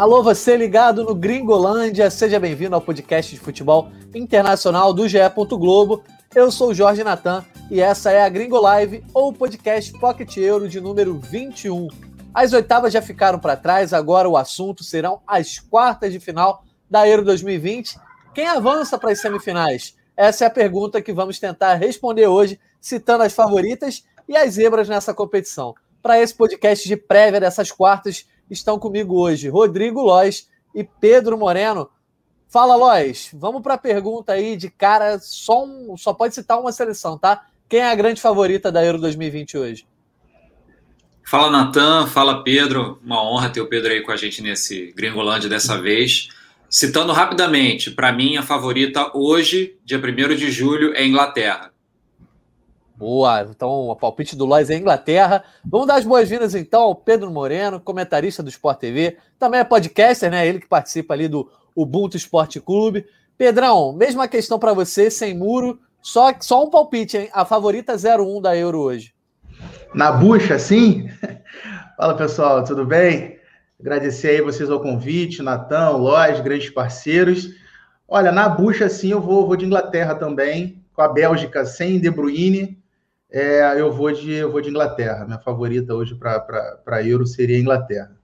Alô, você ligado no Gringolândia, seja bem-vindo ao podcast de futebol internacional do GE. Globo. Eu sou o Jorge Natan e essa é a Gringo Live, ou podcast Pocket Euro de número 21. As oitavas já ficaram para trás, agora o assunto serão as quartas de final da Euro 2020. Quem avança para as semifinais? Essa é a pergunta que vamos tentar responder hoje, citando as favoritas e as zebras nessa competição. Para esse podcast de prévia dessas quartas, estão comigo hoje Rodrigo Lois e Pedro Moreno. Fala, Lois. Vamos para a pergunta aí de cara. Só, um, só pode citar uma seleção, tá? Quem é a grande favorita da Euro 2020 hoje? Fala, Natan. Fala, Pedro. Uma honra ter o Pedro aí com a gente nesse Gringolândia dessa vez. Citando rapidamente, para mim, a favorita hoje, dia 1 de julho, é Inglaterra. Boa, então o palpite do Lois é Inglaterra. Vamos dar as boas-vindas então ao Pedro Moreno, comentarista do Sport TV, também é podcaster, né? Ele que participa ali do Ubuntu Esporte Clube. Pedrão, mesma questão para você, sem muro, só, só um palpite, hein? A favorita 01 da Euro hoje. Na bucha, sim? Fala pessoal, tudo bem? Agradecer aí vocês ao convite, Natan, Lois, grandes parceiros. Olha, na bucha, sim, eu vou, vou de Inglaterra também, com a Bélgica sem De Bruyne é, eu, vou de, eu vou de Inglaterra. Minha favorita hoje para Euro seria a Inglaterra.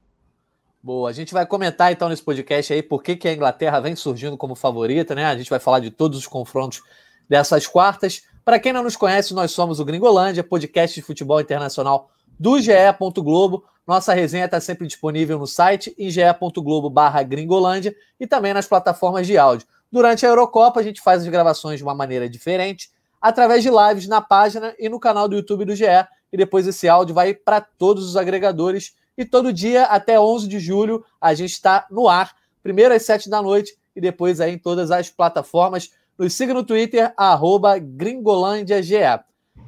Boa, a gente vai comentar então nesse podcast aí por que, que a Inglaterra vem surgindo como favorita, né? A gente vai falar de todos os confrontos dessas quartas. Para quem não nos conhece, nós somos o Gringolândia, podcast de futebol internacional do GE. Globo. Nossa resenha está sempre disponível no site em ge.globo barra Gringolândia e também nas plataformas de áudio. Durante a Eurocopa, a gente faz as gravações de uma maneira diferente através de lives na página e no canal do YouTube do GE. E depois esse áudio vai para todos os agregadores. E todo dia, até 11 de julho, a gente está no ar. Primeiro às 7 da noite e depois aí em todas as plataformas. Nos siga no Twitter, gringolândiage.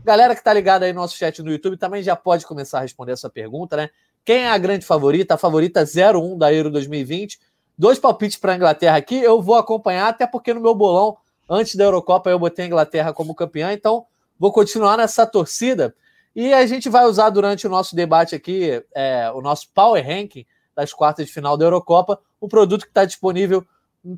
Galera que está ligada aí no nosso chat no YouTube também já pode começar a responder essa pergunta, né? Quem é a grande favorita? A favorita 01 da Euro 2020. Dois palpites para a Inglaterra aqui. Eu vou acompanhar, até porque no meu bolão Antes da Eurocopa, eu botei a Inglaterra como campeã, então vou continuar nessa torcida. E a gente vai usar durante o nosso debate aqui, é, o nosso Power Ranking das quartas de final da Eurocopa, o produto que está disponível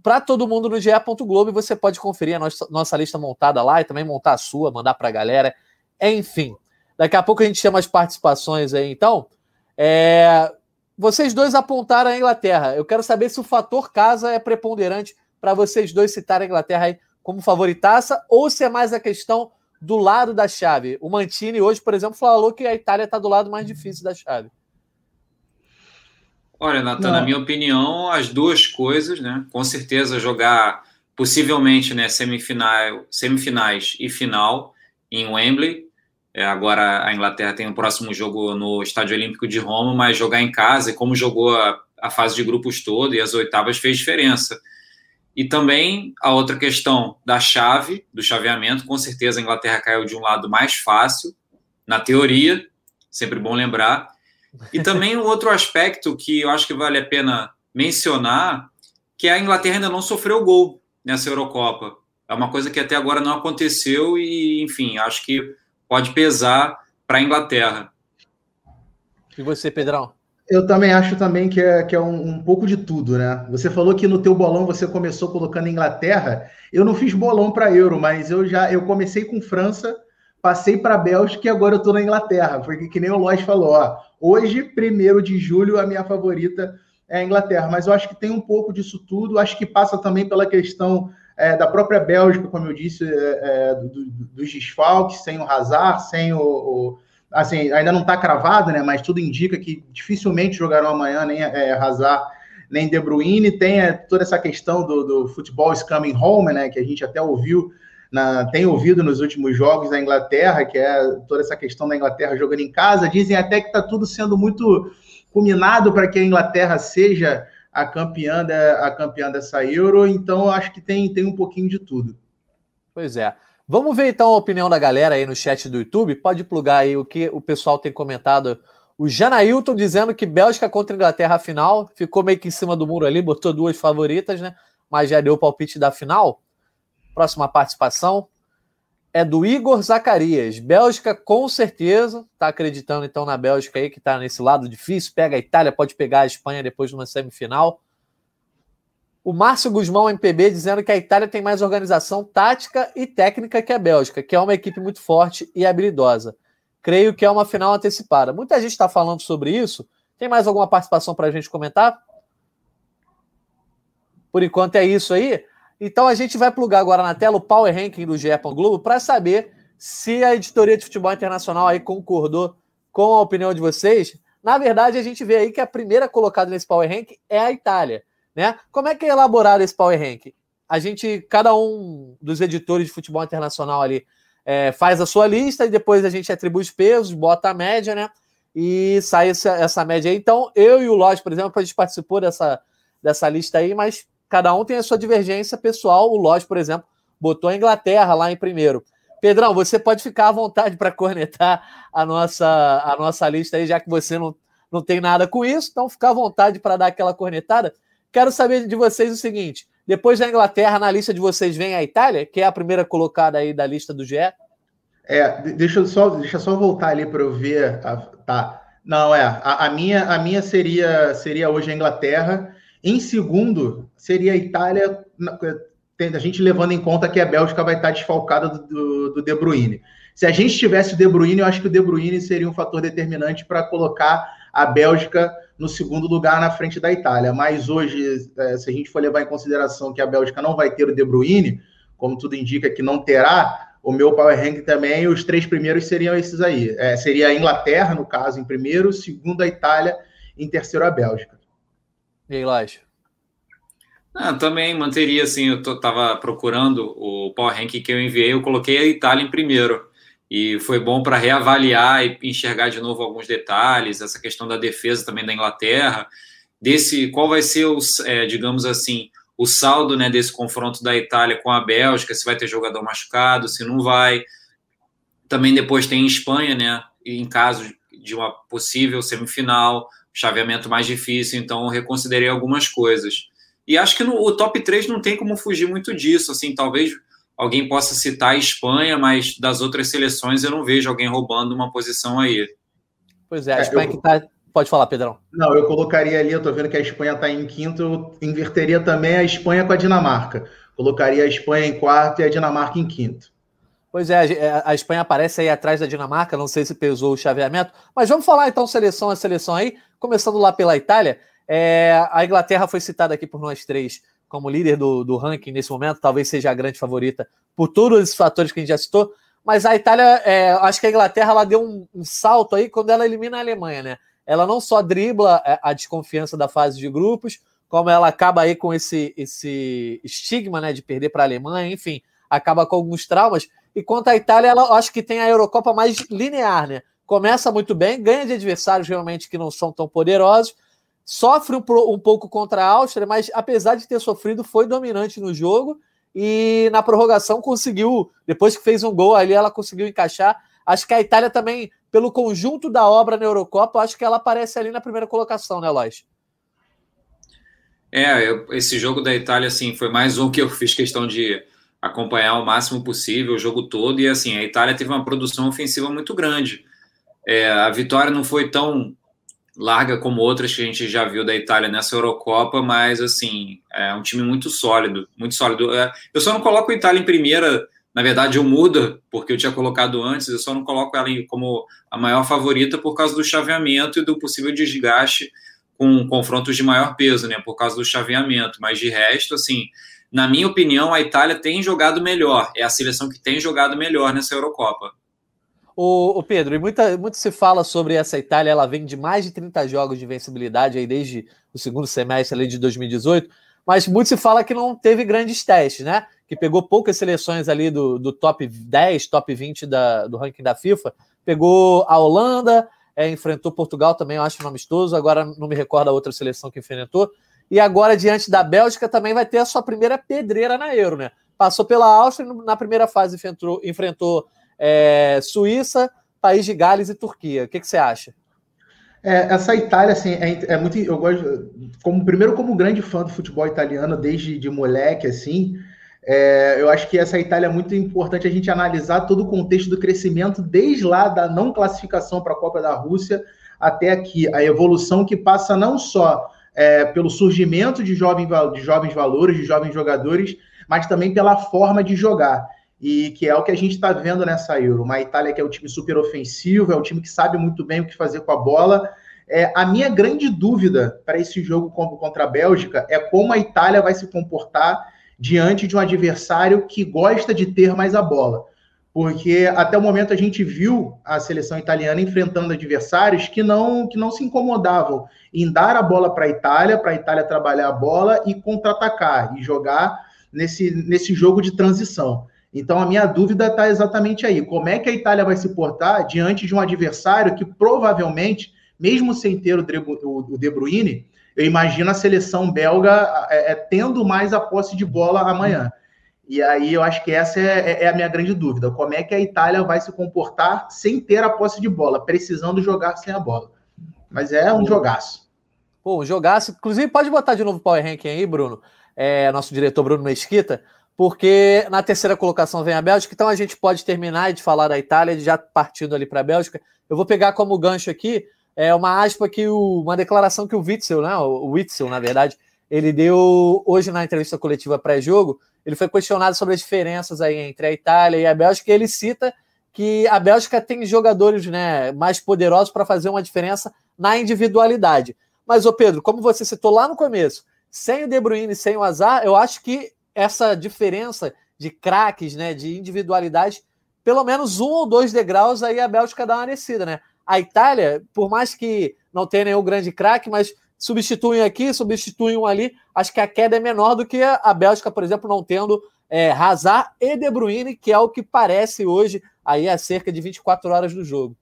para todo mundo no GE. Globo e você pode conferir a nossa, nossa lista montada lá e também montar a sua, mandar para a galera. Enfim, daqui a pouco a gente chama as participações aí. Então, é, vocês dois apontaram a Inglaterra. Eu quero saber se o fator casa é preponderante para vocês dois citarem a Inglaterra aí como favoritaça ou se é mais a questão do lado da chave. O Mantini hoje, por exemplo, falou que a Itália está do lado mais difícil da chave. Olha, Natan, na minha opinião, as duas coisas, né? Com certeza jogar possivelmente né, semifinal, semifinais e final em Wembley. É, agora a Inglaterra tem o próximo jogo no Estádio Olímpico de Roma, mas jogar em casa e como jogou a, a fase de grupos toda e as oitavas fez diferença. E também a outra questão da chave, do chaveamento, com certeza a Inglaterra caiu de um lado mais fácil, na teoria, sempre bom lembrar. E também um outro aspecto que eu acho que vale a pena mencionar, que a Inglaterra ainda não sofreu gol nessa Eurocopa. É uma coisa que até agora não aconteceu e, enfim, acho que pode pesar para a Inglaterra. E você, Pedrão? Eu também acho também que é, que é um, um, pouco de tudo, né? Você falou que no teu bolão você começou colocando Inglaterra. Eu não fiz bolão para Euro, mas eu já eu comecei com França, passei para Bélgica e agora eu estou na Inglaterra. Porque que nem o Lois falou, ó, hoje, primeiro de julho, a minha favorita é a Inglaterra. Mas eu acho que tem um pouco disso tudo. Acho que passa também pela questão é, da própria Bélgica, como eu disse, é, é do, do, dos desfalques, sem o Hazard, sem o, o assim, ainda não está cravado, né? Mas tudo indica que dificilmente jogarão amanhã nem é, Hazard nem De Bruyne. Tem é, toda essa questão do, do futebol is coming home, né? Que a gente até ouviu, na, tem ouvido nos últimos jogos da Inglaterra, que é toda essa questão da Inglaterra jogando em casa. Dizem até que está tudo sendo muito culminado para que a Inglaterra seja a campeã, da, a campeã dessa Euro. Então, acho que tem, tem um pouquinho de tudo. Pois é. Vamos ver então a opinião da galera aí no chat do YouTube. Pode plugar aí o que o pessoal tem comentado. O Janailton dizendo que Bélgica contra Inglaterra final. Ficou meio que em cima do muro ali, botou duas favoritas, né? Mas já deu o palpite da final. Próxima participação. é do Igor Zacarias. Bélgica, com certeza. Tá acreditando então na Bélgica aí, que tá nesse lado difícil. Pega a Itália, pode pegar a Espanha depois de uma semifinal. O Márcio Guzmão, MPB, dizendo que a Itália tem mais organização tática e técnica que a Bélgica, que é uma equipe muito forte e habilidosa. Creio que é uma final antecipada. Muita gente está falando sobre isso. Tem mais alguma participação para a gente comentar? Por enquanto é isso aí. Então a gente vai plugar agora na tela o Power Ranking do GE. Globo para saber se a editoria de futebol internacional aí concordou com a opinião de vocês. Na verdade, a gente vê aí que a primeira colocada nesse Power Ranking é a Itália. Né? Como é que é elaborado esse Power Ranking? A gente, cada um dos editores de futebol internacional ali é, faz a sua lista e depois a gente atribui os pesos, bota a média, né? E sai essa, essa média aí. Então, eu e o Lodge, por exemplo, a gente participou dessa, dessa lista aí, mas cada um tem a sua divergência pessoal. O Lodge, por exemplo, botou a Inglaterra lá em primeiro. Pedrão, você pode ficar à vontade para cornetar a nossa, a nossa lista aí, já que você não, não tem nada com isso, então fica à vontade para dar aquela cornetada. Quero saber de vocês o seguinte: depois da Inglaterra, na lista de vocês vem a Itália, que é a primeira colocada aí da lista do GE? É, deixa eu só, deixa só voltar ali para eu ver. A, tá. Não, é. A, a, minha, a minha seria, seria hoje a Inglaterra. Em segundo, seria a Itália, a gente levando em conta que a Bélgica vai estar desfalcada do, do, do De Bruyne. Se a gente tivesse o De Bruyne, eu acho que o De Bruyne seria um fator determinante para colocar a Bélgica no segundo lugar na frente da Itália. Mas hoje, é, se a gente for levar em consideração que a Bélgica não vai ter o De Bruyne, como tudo indica que não terá, o meu power ranking também, os três primeiros seriam esses aí. É, seria a Inglaterra, no caso, em primeiro, segundo a Itália, em terceiro a Bélgica. E aí, Lacho? Ah, também manteria assim, eu estava procurando o power ranking que eu enviei, eu coloquei a Itália em primeiro e foi bom para reavaliar e enxergar de novo alguns detalhes, essa questão da defesa também da Inglaterra, desse qual vai ser os, é, digamos assim, o saldo né, desse confronto da Itália com a Bélgica, se vai ter jogador machucado, se não vai. Também depois tem Espanha, né? Em caso de uma possível semifinal, chaveamento mais difícil, então reconsiderei algumas coisas. E acho que no, o top 3 não tem como fugir muito disso, assim, talvez alguém possa citar a Espanha, mas das outras seleções eu não vejo alguém roubando uma posição aí. Pois é, a é, Espanha eu... que está. Pode falar, Pedrão. Não, eu colocaria ali, eu estou vendo que a Espanha está em quinto, eu inverteria também a Espanha com a Dinamarca. Colocaria a Espanha em quarto e a Dinamarca em quinto. Pois é, a Espanha aparece aí atrás da Dinamarca, não sei se pesou o chaveamento, mas vamos falar então seleção a seleção aí, começando lá pela Itália. É, a Inglaterra foi citada aqui por nós três como líder do, do ranking nesse momento, talvez seja a grande favorita por todos esses fatores que a gente já citou. Mas a Itália, é, acho que a Inglaterra ela deu um, um, salto aí quando ela elimina a Alemanha, né? Ela não só dribla a, é, a desconfiança da fase de grupos, como ela acaba aí com esse, esse estigma né, de perder para a Alemanha, enfim, acaba com alguns traumas. E quanto à Itália, ela acho que tem a Eurocopa mais linear, né? Começa muito bem, ganha de adversários realmente que não são tão poderosos, sofre um, um, pouco contra a Áustria, mas apesar de ter sofrido, foi dominante no jogo e na prorrogação conseguiu, depois que fez um gol ali, ela conseguiu encaixar. Acho que a Itália também, pelo conjunto da obra na Eurocopa, acho que ela aparece ali na primeira colocação, né, Lois? É, eu, esse jogo da Itália, assim, foi mais um que eu fiz questão de acompanhar o máximo possível o jogo todo. E, assim, a Itália teve uma produção ofensiva muito grande. É, a vitória não foi tão larga como outras que a gente já viu da Itália nessa Eurocopa, mas assim, é um time muito sólido, muito sólido. É, eu só não coloco a Itália em primeira, na verdade eu mudo, porque eu tinha colocado antes, eu só não coloco ela como a maior favorita por causa do chaveamento e do possível desgaste com confrontos de maior peso, né, por causa do chaveamento, mas de resto, assim, na minha opinião, a Itália tem jogado melhor, é a seleção que tem jogado melhor nessa Eurocopa. O, Pedro, e muita, muito se fala sobre essa Itália, ela vem de mais de 30 jogos de vencibilidade aí desde o segundo semestre ali de 2018, mas muito se fala que não teve grandes testes, né? Que pegou poucas seleções ali do, do top 10, top 20 da, do ranking da FIFA, pegou a Holanda, é, enfrentou Portugal também, eu acho um amistoso, agora não me recordo a outra seleção que enfrentou, e agora diante da Bélgica também vai ter a sua primeira pedreira na Euro, né? Passou pela Áustria, na primeira fase enfrentou, enfrentou é, Suíça, País de Gales e Turquia. O que, que você acha? É, essa Itália, assim, é, é, muito. Eu gosto. Como, primeiro, como grande fã do futebol italiano, desde de moleque, assim, É, eu acho que essa Itália é muito importante a gente analisar todo o contexto do crescimento, desde lá da não classificação para a Copa da Rússia até aqui. A evolução que passa não só é, pelo surgimento de, jovem, de jovens valores, de jovens jogadores, mas também pela forma de jogar. E que é o que a gente está vendo nessa Euro. Uma Itália que é um time super ofensivo, é um time que sabe muito bem o que fazer com a bola. É, a minha grande dúvida para esse jogo contra a Bélgica é como a Itália vai se comportar diante de um adversário que gosta de ter mais a bola. Porque até o momento a gente viu a seleção italiana enfrentando adversários que não, que não se incomodavam em dar a bola para a Itália, para a Itália trabalhar a bola e contra-atacar e jogar nesse, nesse jogo de transição. Então a minha dúvida está exatamente aí: como é que a Itália vai se portar diante de um adversário que provavelmente, mesmo sem ter o De Bruyne, eu imagino a seleção belga é, é, tendo mais a posse de bola amanhã. E aí eu acho que essa é, é, é, a minha grande dúvida. Como é que a Itália vai se comportar sem ter a posse de bola, precisando jogar sem a bola? Mas é um jogaço. Pô, um jogaço. Inclusive, pode botar de novo o Power Ranking aí, Bruno. É, nosso diretor Bruno Mesquita, porque na terceira colocação vem a Bélgica, então a gente pode terminar de falar da Itália, já partindo ali para a Bélgica. Eu vou pegar como gancho aqui é uma aspa que o, uma declaração que o Witzel, né, o Witzel, na verdade, ele deu hoje na entrevista coletiva pré-jogo, ele foi questionado sobre as diferenças aí entre a Itália e a Bélgica, e ele cita que a Bélgica tem jogadores né, mais poderosos para fazer uma diferença na individualidade. Mas, ô Pedro, como você citou lá no começo, sem o De Bruyne, sem o Azar, eu acho que essa diferença de craques, né, de individualidade, pelo menos um ou dois degraus aí a Bélgica dá uma descida, né? A Itália, por mais que não tenha nenhum grande craque, mas substituem aqui, substituem um ali, acho que a queda é menor do que a Bélgica, por exemplo, não tendo é, Hazard e De Bruyne, que é o que parece hoje, aí há cerca de 24 horas do jogo.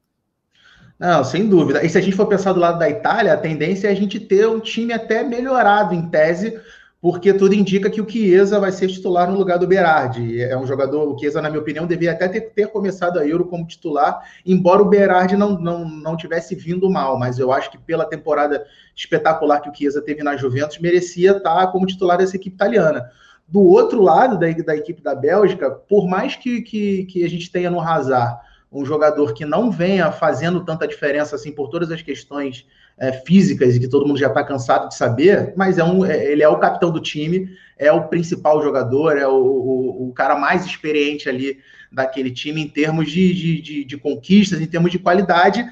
Não, sem dúvida. E se a gente for pensar do lado da Itália, a tendência é a gente ter um time até melhorado em tese, porque tudo indica que o Chiesa vai ser titular no lugar do Berardi. É um jogador, o Chiesa, na minha opinião, devia até ter, ter começado a Euro como titular, embora o Berardi não, não, não tivesse vindo mal, mas eu acho que pela temporada espetacular que o Chiesa teve na Juventus, merecia estar como titular dessa equipe italiana. Do outro lado da, da equipe da Bélgica, por mais que, que, que a gente tenha no Hazard um jogador que não venha fazendo tanta diferença assim por todas as questões é, físicas e que todo mundo já está cansado de saber, mas é um, é, ele é o capitão do time, é o principal jogador, é o, o, o cara mais experiente ali daquele time em termos de, de, de, de conquistas, em termos de qualidade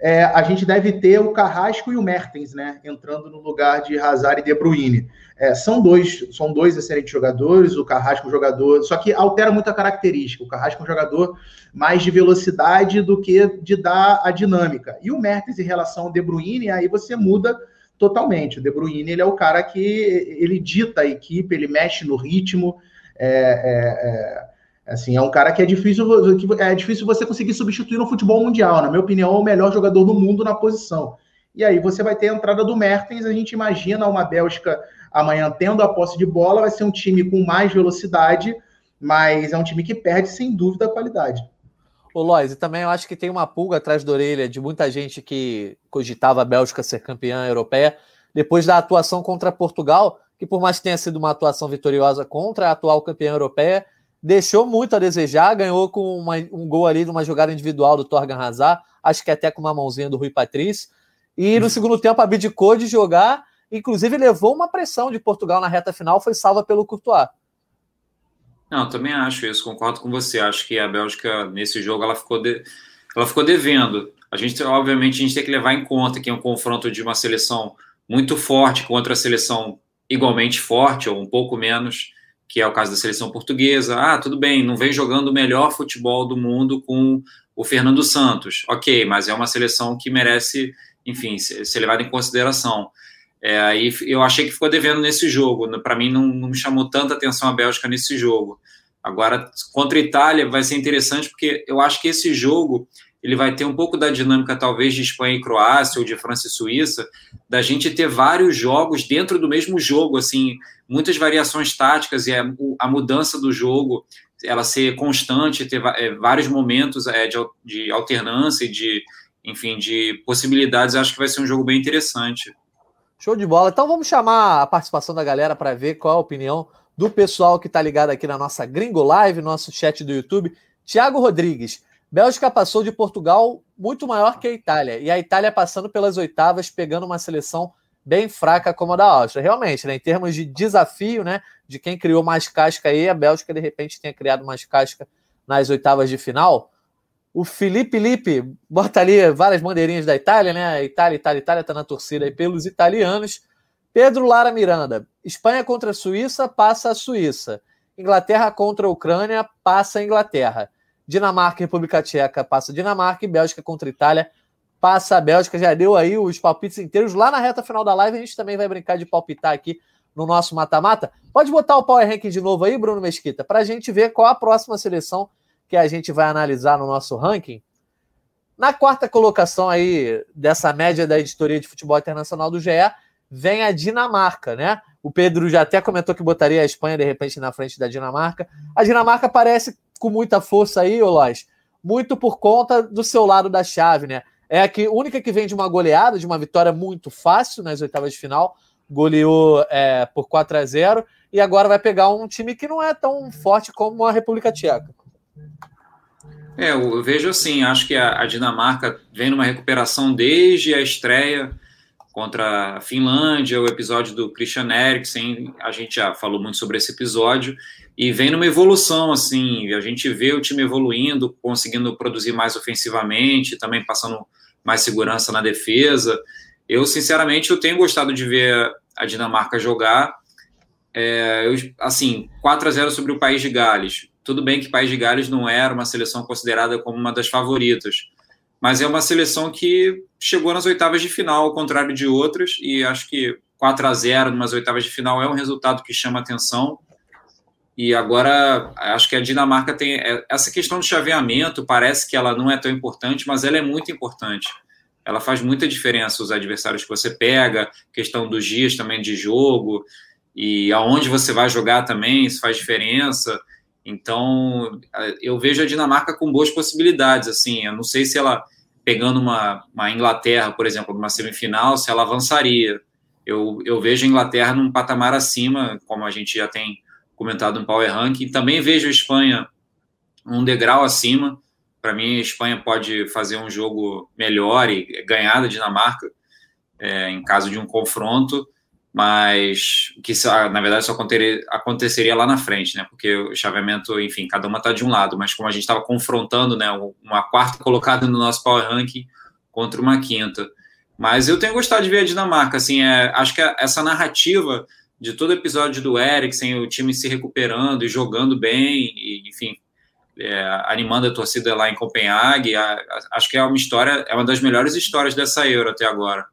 é, a gente deve ter o Carrasco e o Mertens, né? Entrando no lugar de Hazard e De Bruyne. É, são dois, são dois excelentes jogadores. O Carrasco é um jogador, só que altera muito a característica. O Carrasco é um jogador mais de velocidade do que de dar a dinâmica. E o Mertens em relação ao De Bruyne, aí você muda totalmente. O De Bruyne ele é o cara que ele dita a equipe, ele mexe no ritmo. É, é, é Assim, é um cara que é difícil, é difícil você conseguir substituir no futebol mundial. Na minha opinião, é o melhor jogador do mundo na posição. E aí você vai ter a entrada do Mertens. A gente imagina uma Bélgica amanhã tendo a posse de bola, vai ser um time com mais velocidade, mas é um time que perde sem dúvida a qualidade. Ô Lois, e também eu acho que tem uma pulga atrás da orelha de muita gente que cogitava a Bélgica ser campeã europeia depois da atuação contra Portugal, que por mais que tenha sido uma atuação vitoriosa contra a atual campeã europeia, deixou muito a desejar, ganhou com uma, um gol ali numa jogada individual do Torgan Hazard, acho que até com uma mãozinha do Rui Patrício. E no uhum. segundo tempo abdicou de jogar, inclusive levou uma pressão de Portugal na reta final, foi salva pelo Courtois. Não, também acho isso, concordo com você. Acho que a Bélgica nesse jogo ela ficou, de... ela ficou devendo. A gente, obviamente, a gente tem que levar em conta que é um confronto de uma seleção muito forte contra a seleção igualmente forte ou um pouco menos que é o caso da seleção portuguesa. Ah, tudo bem, não vem jogando o melhor futebol do mundo com o Fernando Santos. Ok, mas é uma seleção que merece, enfim, ser levada em consideração. É, aí eu achei que ficou devendo nesse jogo. Para mim, não, não, me chamou tanta atenção a Bélgica nesse jogo. Agora, contra a Itália, vai ser interessante, porque eu acho que esse jogo ele vai ter um pouco da dinâmica, talvez, de Espanha e Croácia ou de França e Suíça, da gente ter vários jogos dentro do mesmo jogo, assim, muitas variações táticas e a, a mudança do jogo, ela ser constante, ter é, vários momentos é, de, de alternância e de, enfim, de possibilidades, acho que vai ser um jogo bem interessante. Show de bola. Então vamos chamar a participação da galera para ver qual a opinião do pessoal que está ligado aqui na nossa Gringo Live, nosso chat do YouTube. Tiago Rodrigues, Bélgica passou de Portugal muito maior que a Itália, e a Itália passando pelas oitavas, pegando uma seleção bem fraca como a da Áustria. Realmente, né, em termos de desafio, né, de quem criou mais casca aí, a Bélgica de repente tenha criado mais casca nas oitavas de final. O Felipe Lipe bota ali várias bandeirinhas da Itália, né? Itália, Itália, Itália está na torcida aí pelos italianos. Pedro Lara Miranda, Espanha contra a Suíça, passa a Suíça. Inglaterra contra a Ucrânia, passa a Inglaterra. Dinamarca e República Tcheca, passa Dinamarca. E Bélgica contra Itália, passa a Bélgica. Já deu aí os palpites inteiros. Lá na reta final da live, a gente também vai brincar de palpitar aqui no nosso mata-mata. Pode botar o Power Ranking de novo aí, Bruno Mesquita, para a gente ver qual a próxima seleção que a gente vai analisar no nosso ranking. Na quarta colocação aí dessa média da editoria de futebol internacional do GE, vem a Dinamarca, né? O Pedro já até comentou que botaria a Espanha de repente na frente da Dinamarca. A Dinamarca aparece com muita força aí, Olós, muito por conta do seu lado da chave, né? É a que, única que vem de uma goleada, de uma vitória muito fácil nas oitavas de final, goleou é, por 4 a 0 e agora vai pegar um time que não é tão forte como a República Tcheca. É, eu vejo assim, acho que a, a Dinamarca vem numa recuperação desde a estreia contra a Finlândia, o episódio do Christian Eriksen, a gente já falou muito sobre esse episódio, e vem numa evolução, assim, a gente vê o time evoluindo, conseguindo produzir mais ofensivamente, também passando mais segurança na defesa. Eu, sinceramente, eu tenho gostado de ver a Dinamarca jogar, é, eu, assim, 4 a 0 sobre o País de Gales. Tudo bem que o País de Gales não era uma seleção considerada como uma das favoritas, mas é uma seleção que chegou nas oitavas de final, ao contrário de outras, e acho que 4 a 0 nas oitavas de final é um resultado que chama atenção. E agora acho que a Dinamarca tem é, essa questão do chaveamento, parece que ela não é tão importante, mas ela é muito importante. Ela faz muita diferença os adversários que você pega, questão dos dias também de jogo e aonde você vai jogar também, isso faz diferença. Então, eu vejo a Dinamarca com boas possibilidades, assim, eu não sei se ela, pegando uma, uma Inglaterra, por exemplo, numa semifinal, se ela avançaria. Eu, eu vejo a Inglaterra num patamar acima, como a gente já tem comentado no Power Ranking. Também vejo a Espanha um degrau acima. Para mim, a Espanha pode fazer um jogo melhor e ganhar da Dinamarca é, em caso de um confronto mas que na verdade só aconteceria lá na frente, né? Porque o chaveamento, enfim, cada uma está de um lado, mas como a gente estava confrontando, né, uma quarta colocada no nosso power ranking contra uma quinta. Mas eu tenho gostado de ver a Dinamarca, assim, é, acho que essa narrativa de todo episódio do Eriksen, o time se recuperando e jogando bem, e, enfim, é, animando a torcida lá em Copenhague, a, a, acho que é uma história, é uma das melhores histórias dessa Euro até agora.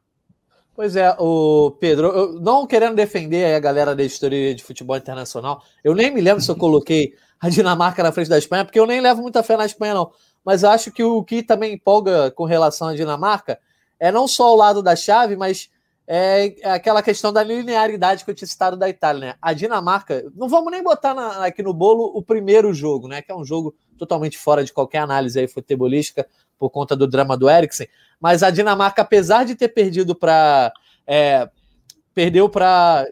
Pois é, o Pedro, eu, não querendo defender a galera da história de futebol internacional, eu nem me lembro se eu coloquei a Dinamarca na frente da Espanha, porque eu nem levo muita fé na Espanha, não. Mas acho que o que também empolga com relação à Dinamarca é não só o lado da chave, mas é aquela questão da linearidade que eu tinha citado da Itália, né? A Dinamarca, não vamos nem botar na, aqui no bolo o primeiro jogo, né? Que é um jogo totalmente fora de qualquer análise aí futebolística por conta do drama do Eriksen. Mas a Dinamarca, apesar de ter perdido para. É, perdeu para.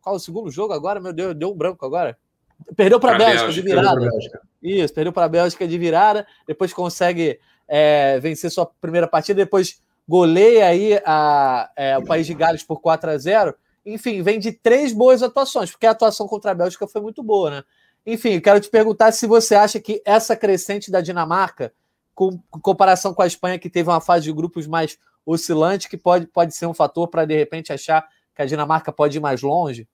Qual é o segundo jogo agora? Meu Deus, deu um branco agora. Perdeu para a Bélgica, Bélgica, de virada. Bélgica. Isso, perdeu para a Bélgica de virada. Depois consegue é, vencer sua primeira partida. Depois goleia aí a, é, o País de Gales por 4 a 0 Enfim, vem de três boas atuações, porque a atuação contra a Bélgica foi muito boa, né? Enfim, quero te perguntar se você acha que essa crescente da Dinamarca com comparação com a Espanha, que teve uma fase de grupos mais oscilante, que pode, pode ser um fator para, de repente, achar que a Dinamarca pode ir mais longe?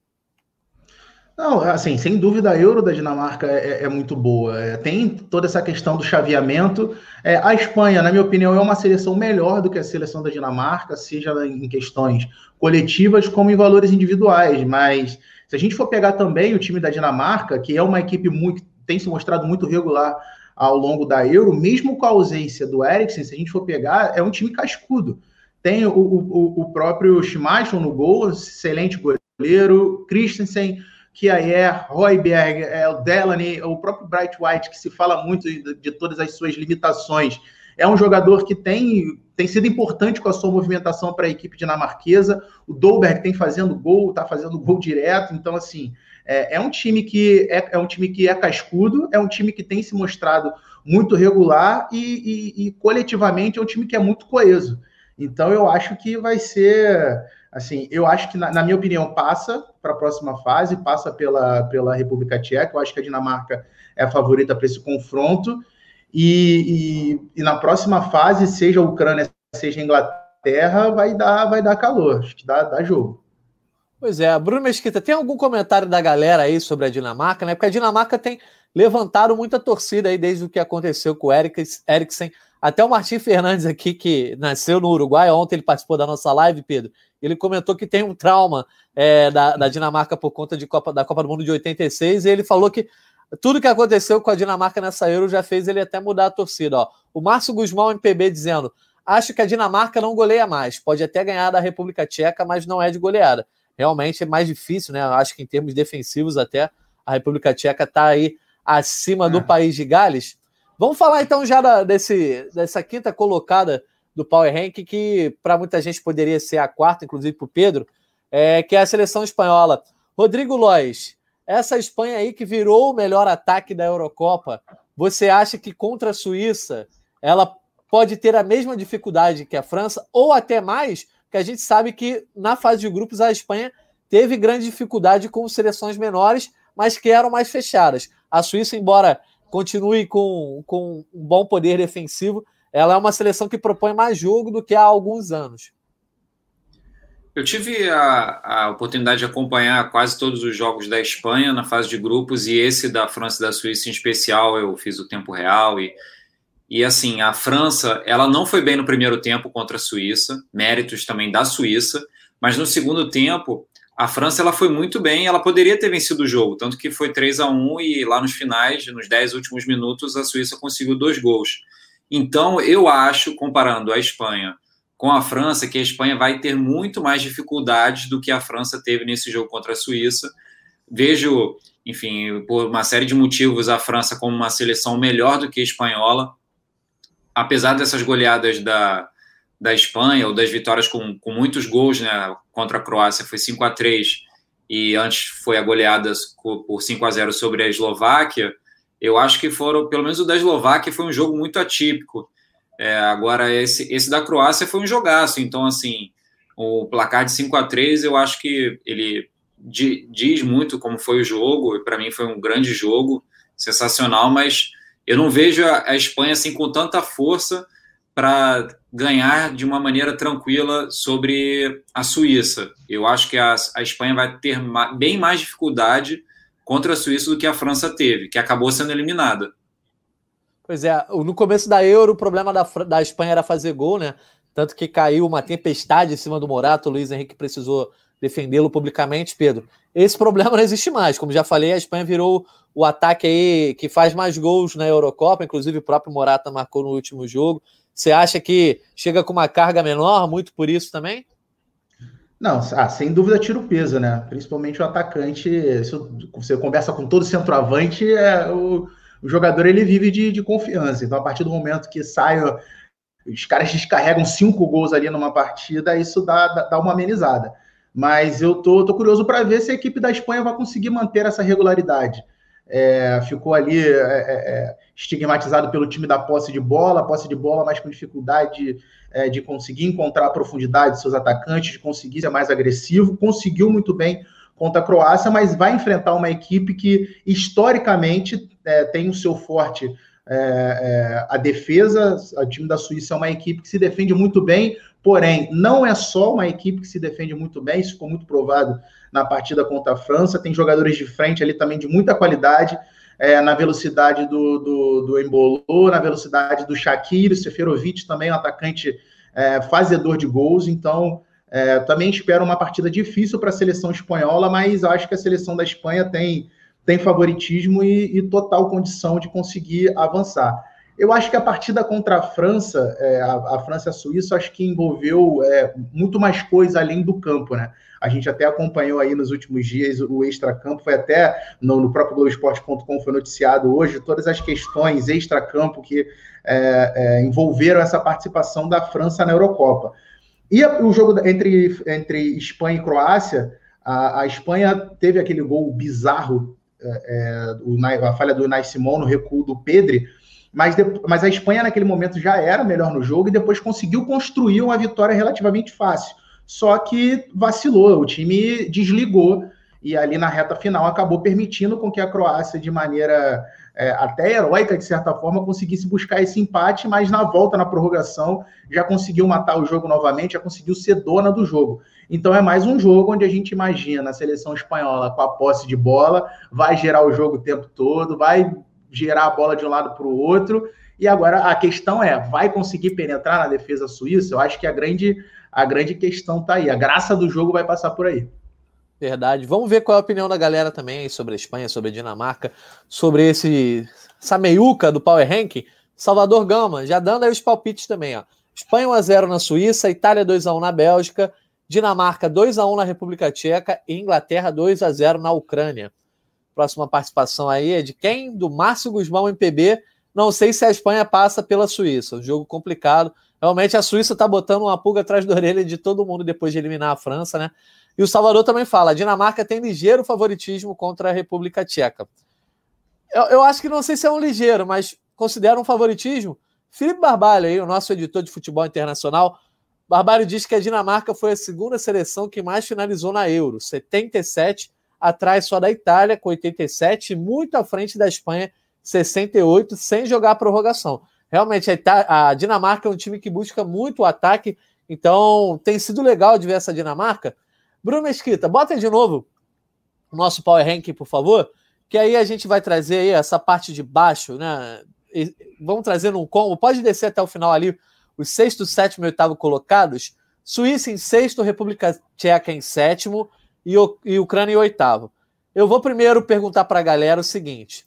Não, assim, sem dúvida a Euro da Dinamarca é, é muito boa. É, tem toda essa questão do chaveamento. É, a Espanha, na minha opinião, é uma seleção melhor do que a seleção da Dinamarca, seja em questões coletivas como em valores individuais. Mas se a gente for pegar também o time da Dinamarca, que é uma equipe muito tem se mostrado muito regular ao longo da Euro, mesmo com a ausência do Eriksen, se a gente for pegar, é um time cascudo. Tem o, o, o próprio Schmeichel no gol, excelente goleiro, Christensen, Kiaer, Royberg, é, o Delaney, o próprio Bright White, que se fala muito de, de todas as suas limitações. É um jogador que tem, tem sido importante com a sua movimentação para a equipe dinamarquesa. O Dolberg tem fazendo gol, está fazendo gol direto. Então, assim, É, é um time que é, é, um time que é cascudo, é um time que tem se mostrado muito regular e, e, e coletivamente é um time que é muito coeso. Então eu acho que vai ser assim, eu acho que, na, na minha opinião, passa para a próxima fase, passa pela, pela República Tcheca. Eu acho que a Dinamarca é a favorita para esse confronto. E, e, e, na próxima fase, seja a Ucrânia, seja a Inglaterra, vai dar, vai dar calor. Acho que dá, dá jogo. Pois é, Bruno Mesquita, tem algum comentário da galera aí sobre a Dinamarca, né? Porque a Dinamarca tem levantado muita torcida aí desde o que aconteceu com o Eriksen. Até o Martim Fernandes aqui, que nasceu no Uruguai, ontem ele participou da nossa live, Pedro. Ele comentou que tem um trauma é, da, da, Dinamarca por conta de Copa, da Copa do Mundo de 86, e ele falou que tudo que aconteceu com a Dinamarca nessa Euro já fez ele até mudar a torcida. Ó. O Márcio Guzmão, MPB, dizendo: Acho que a Dinamarca não goleia mais. Pode até ganhar da República Tcheca, mas não é de goleada realmente é mais difícil, né? Acho que em termos defensivos até a República Tcheca está aí acima é. do país de Gales. Vamos falar então já da, desse, dessa quinta colocada do Power Rank, que para muita gente poderia ser a quarta, inclusive para o Pedro, é, que é a seleção espanhola. Rodrigo Lois, essa Espanha aí que virou o melhor ataque da Eurocopa, você acha que contra a Suíça ela pode ter a mesma dificuldade que a França, ou até mais, que a gente sabe que na fase de grupos a Espanha teve grande dificuldade com seleções menores, mas que eram mais fechadas. A Suíça, embora continue com, com um bom poder defensivo, ela é uma seleção que propõe mais jogo do que há alguns anos. Eu tive a, a, oportunidade de acompanhar quase todos os jogos da Espanha na fase de grupos e esse da França e da Suíça em especial eu fiz o tempo real e e assim, a França, ela não foi bem no primeiro tempo contra a Suíça, méritos também da Suíça, mas no segundo tempo, a França ela foi muito bem, ela poderia ter vencido o jogo, tanto que foi 3 a 1 e lá nos finais, nos 10 últimos minutos, a Suíça conseguiu dois gols. Então, eu acho, comparando a Espanha com a França, que a Espanha vai ter muito mais dificuldades do que a França teve nesse jogo contra a Suíça. Vejo, enfim, por uma série de motivos, a França como uma seleção melhor do que a espanhola apesar dessas goleadas da, da Espanha, ou das vitórias com, com muitos gols né, contra a Croácia, foi 5 a 3 e antes foi a goleada por 5 a 0 sobre a Eslováquia, eu acho que foram, pelo menos o da Eslováquia foi um jogo muito atípico. É, agora, esse, esse da Croácia foi um jogaço, então, assim, o placar de 5 a 3 eu acho que ele diz muito como foi o jogo, para mim foi um grande jogo, sensacional, mas eu não vejo a, a Espanha assim com tanta força para ganhar de uma maneira tranquila sobre a Suíça. Eu acho que a, a Espanha vai ter ma, bem mais dificuldade contra a Suíça do que a França teve, que acabou sendo eliminada. Pois é, no começo da Euro, o problema da, da Espanha era fazer gol, né? Tanto que caiu uma tempestade em cima do Morato, o Luiz Henrique precisou defendê-lo publicamente, Pedro. Esse problema não existe mais. Como já falei, a Espanha virou o ataque aí que faz mais gols na Eurocopa, inclusive o próprio Morata marcou no último jogo. Você acha que chega com uma carga menor, muito por isso também? Não, ah, sem dúvida tira o peso, né? Principalmente o atacante. você conversa com todo centroavante, é, o, o jogador ele vive de, de, confiança. Então, a partir do momento que sai, os caras descarregam cinco gols ali numa partida, isso dá, dá, dá uma amenizada. Mas eu tô, tô curioso para ver se a equipe da Espanha vai conseguir manter essa regularidade. É, ficou ali é, é, é estigmatizado pelo time da posse de bola, posse de bola, mas com dificuldade é, de conseguir encontrar a profundidade de seus atacantes, de conseguir ser mais agressivo. Conseguiu muito bem contra a Croácia, mas vai enfrentar uma equipe que historicamente tem o seu forte é, é, a defesa, o time da Suíça é uma equipe que se defende muito bem, porém, não é só uma equipe que se defende muito bem, isso ficou muito provado na partida contra a França, tem jogadores de frente ali também de muita qualidade, é, na velocidade do, do, do na velocidade do Shaqiri, o Seferovic também um atacante é, fazedor de gols, então é, também espero uma partida difícil para a seleção espanhola, mas acho que a seleção da Espanha tem tem favoritismo e, e, total condição de conseguir avançar. Eu acho que a partida contra a França, é, a, a, França e a Suíça, acho que envolveu é, muito mais coisa além do campo, né? A gente até acompanhou aí nos últimos dias o extra-campo, foi até no, no próprio Globoesporte.com foi noticiado hoje todas as questões extra-campo que é, é envolveram essa participação da França na Eurocopa. E o jogo entre, entre Espanha e Croácia, A, a Espanha teve aquele gol bizarro, é, é o, a falha do Nai Simon no recuo do Pedri, mas, de, mas a Espanha naquele momento já era melhor no jogo e depois conseguiu construir uma vitória relativamente fácil. Só que vacilou, o time desligou e ali na reta final acabou permitindo com que a Croácia, de maneira é, até heróica, de certa forma, conseguisse buscar esse empate, mas na volta, na prorrogação, já conseguiu matar o jogo novamente, já conseguiu ser dona do jogo. Então é mais um jogo onde a gente imagina a seleção espanhola com a posse de bola, vai gerar o jogo o tempo todo, vai gerar a bola de um lado para o outro. E agora a questão é, vai conseguir penetrar na defesa suíça? Eu acho que a grande, a grande questão está aí. A graça do jogo vai passar por aí. Verdade. Vamos ver qual é a opinião da galera também sobre a Espanha, sobre a Dinamarca, sobre esse essa meiuca do Power Rank. Salvador Gama, já dando aí os palpites também, ó. Espanha 1x0 na Suíça, Itália 2x1 na Bélgica, Dinamarca 2x1 na República Tcheca e Inglaterra 2x0 na Ucrânia. Próxima participação aí é de quem? Do Márcio Guzmão MPB. Não sei se a Espanha passa pela Suíça. Um jogo complicado. Realmente a Suíça está botando uma pulga atrás da orelha de todo mundo depois de eliminar a França, né? E o Salvador também fala: a Dinamarca tem ligeiro favoritismo contra a República Tcheca. Eu, eu acho que não sei se é um ligeiro, mas considera um favoritismo. Felipe Barbalho, aí, o nosso editor de futebol internacional, Barbalho diz que a Dinamarca foi a segunda seleção que mais finalizou na Euro, 77, atrás só da Itália, com 87, muito à frente da Espanha, 68, sem jogar a prorrogação. Realmente, a, a Dinamarca é um time que busca muito o ataque, então tem sido legal de ver essa Dinamarca. Bruno Mesquita, bota de novo o nosso Power Ranking, por favor, que aí a gente vai trazer aí essa parte de baixo, né? E vamos trazer num combo, pode descer até o final ali, os sexto, sétimo e oitavo colocados. Suíça em sexto, República Tcheca em sétimo e, e Ucrânia em oitavo. Eu vou primeiro perguntar para a galera o seguinte: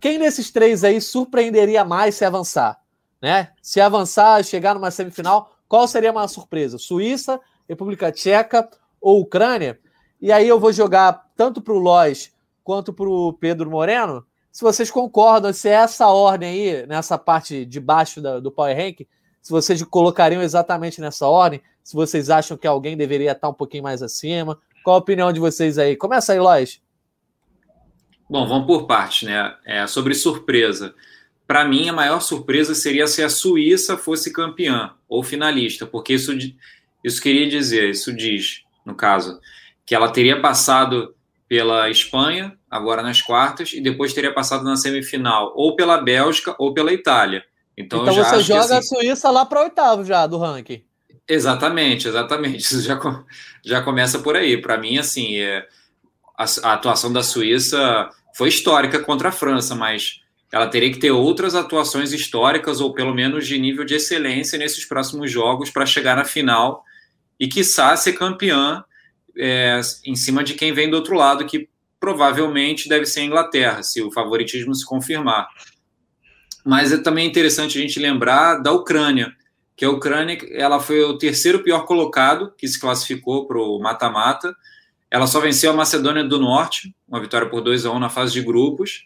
quem desses três aí surpreenderia mais se avançar? Né? Se avançar, chegar numa semifinal, qual seria a maior surpresa? Suíça, República Tcheca ou Ucrânia, e aí eu vou jogar tanto para o Lois quanto para o Pedro Moreno, se vocês concordam, se é essa ordem aí, nessa parte de baixo da, do Power Rank, se vocês colocariam exatamente nessa ordem, se vocês acham que alguém deveria estar um pouquinho mais acima, qual a opinião de vocês aí? Começa aí, Lois. Bom, vamos por parte, né? É, sobre surpresa. Para mim, a maior surpresa seria se a Suíça fosse campeã ou finalista, porque isso, isso queria dizer, isso diz no caso, que ela teria passado pela Espanha, agora nas quartas, e depois teria passado na semifinal, ou pela Bélgica ou pela Itália. Então, então você joga assim, a Suíça lá para oitavo já do ranking. Exatamente, exatamente. Isso já, já começa por aí. Para mim, assim, é, a, a, atuação da Suíça foi histórica contra a França, mas ela teria que ter outras atuações históricas, ou pelo menos de nível de excelência nesses próximos jogos, para chegar na final e, quiçá, ser campeã é, em cima de quem vem do outro lado, que provavelmente deve ser a Inglaterra, se o favoritismo se confirmar. Mas é também interessante a gente lembrar da Ucrânia, que a Ucrânia ela foi o terceiro pior colocado que se classificou para o mata-mata. Ela só venceu a Macedônia do Norte, uma vitória por 2 a 1 na fase de grupos.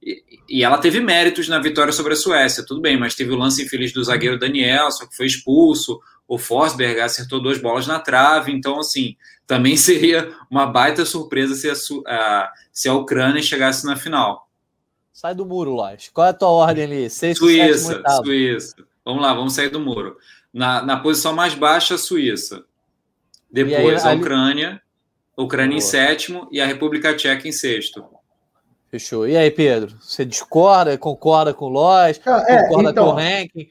E, e, ela teve méritos na vitória sobre a Suécia, tudo bem, mas teve o lance infeliz do zagueiro Daniel, só que foi expulso o Forsberg acertou duas bolas na trave, então, assim, também seria uma baita surpresa se a, a se a Ucrânia chegasse na final. Sai do muro, Lars. Qual é a tua ordem ali? Sexto, Suíça, sétimo, Suíça. Vamos lá, vamos sair do muro. Na, na posição mais baixa, a Suíça. Depois aí, a Ucrânia, a Ucrânia Boa. em sétimo e a República Tcheca em sexto. Fechou. E aí, Pedro? Você discorda, concorda com o Lois, ah, é, concorda então, com o ranking?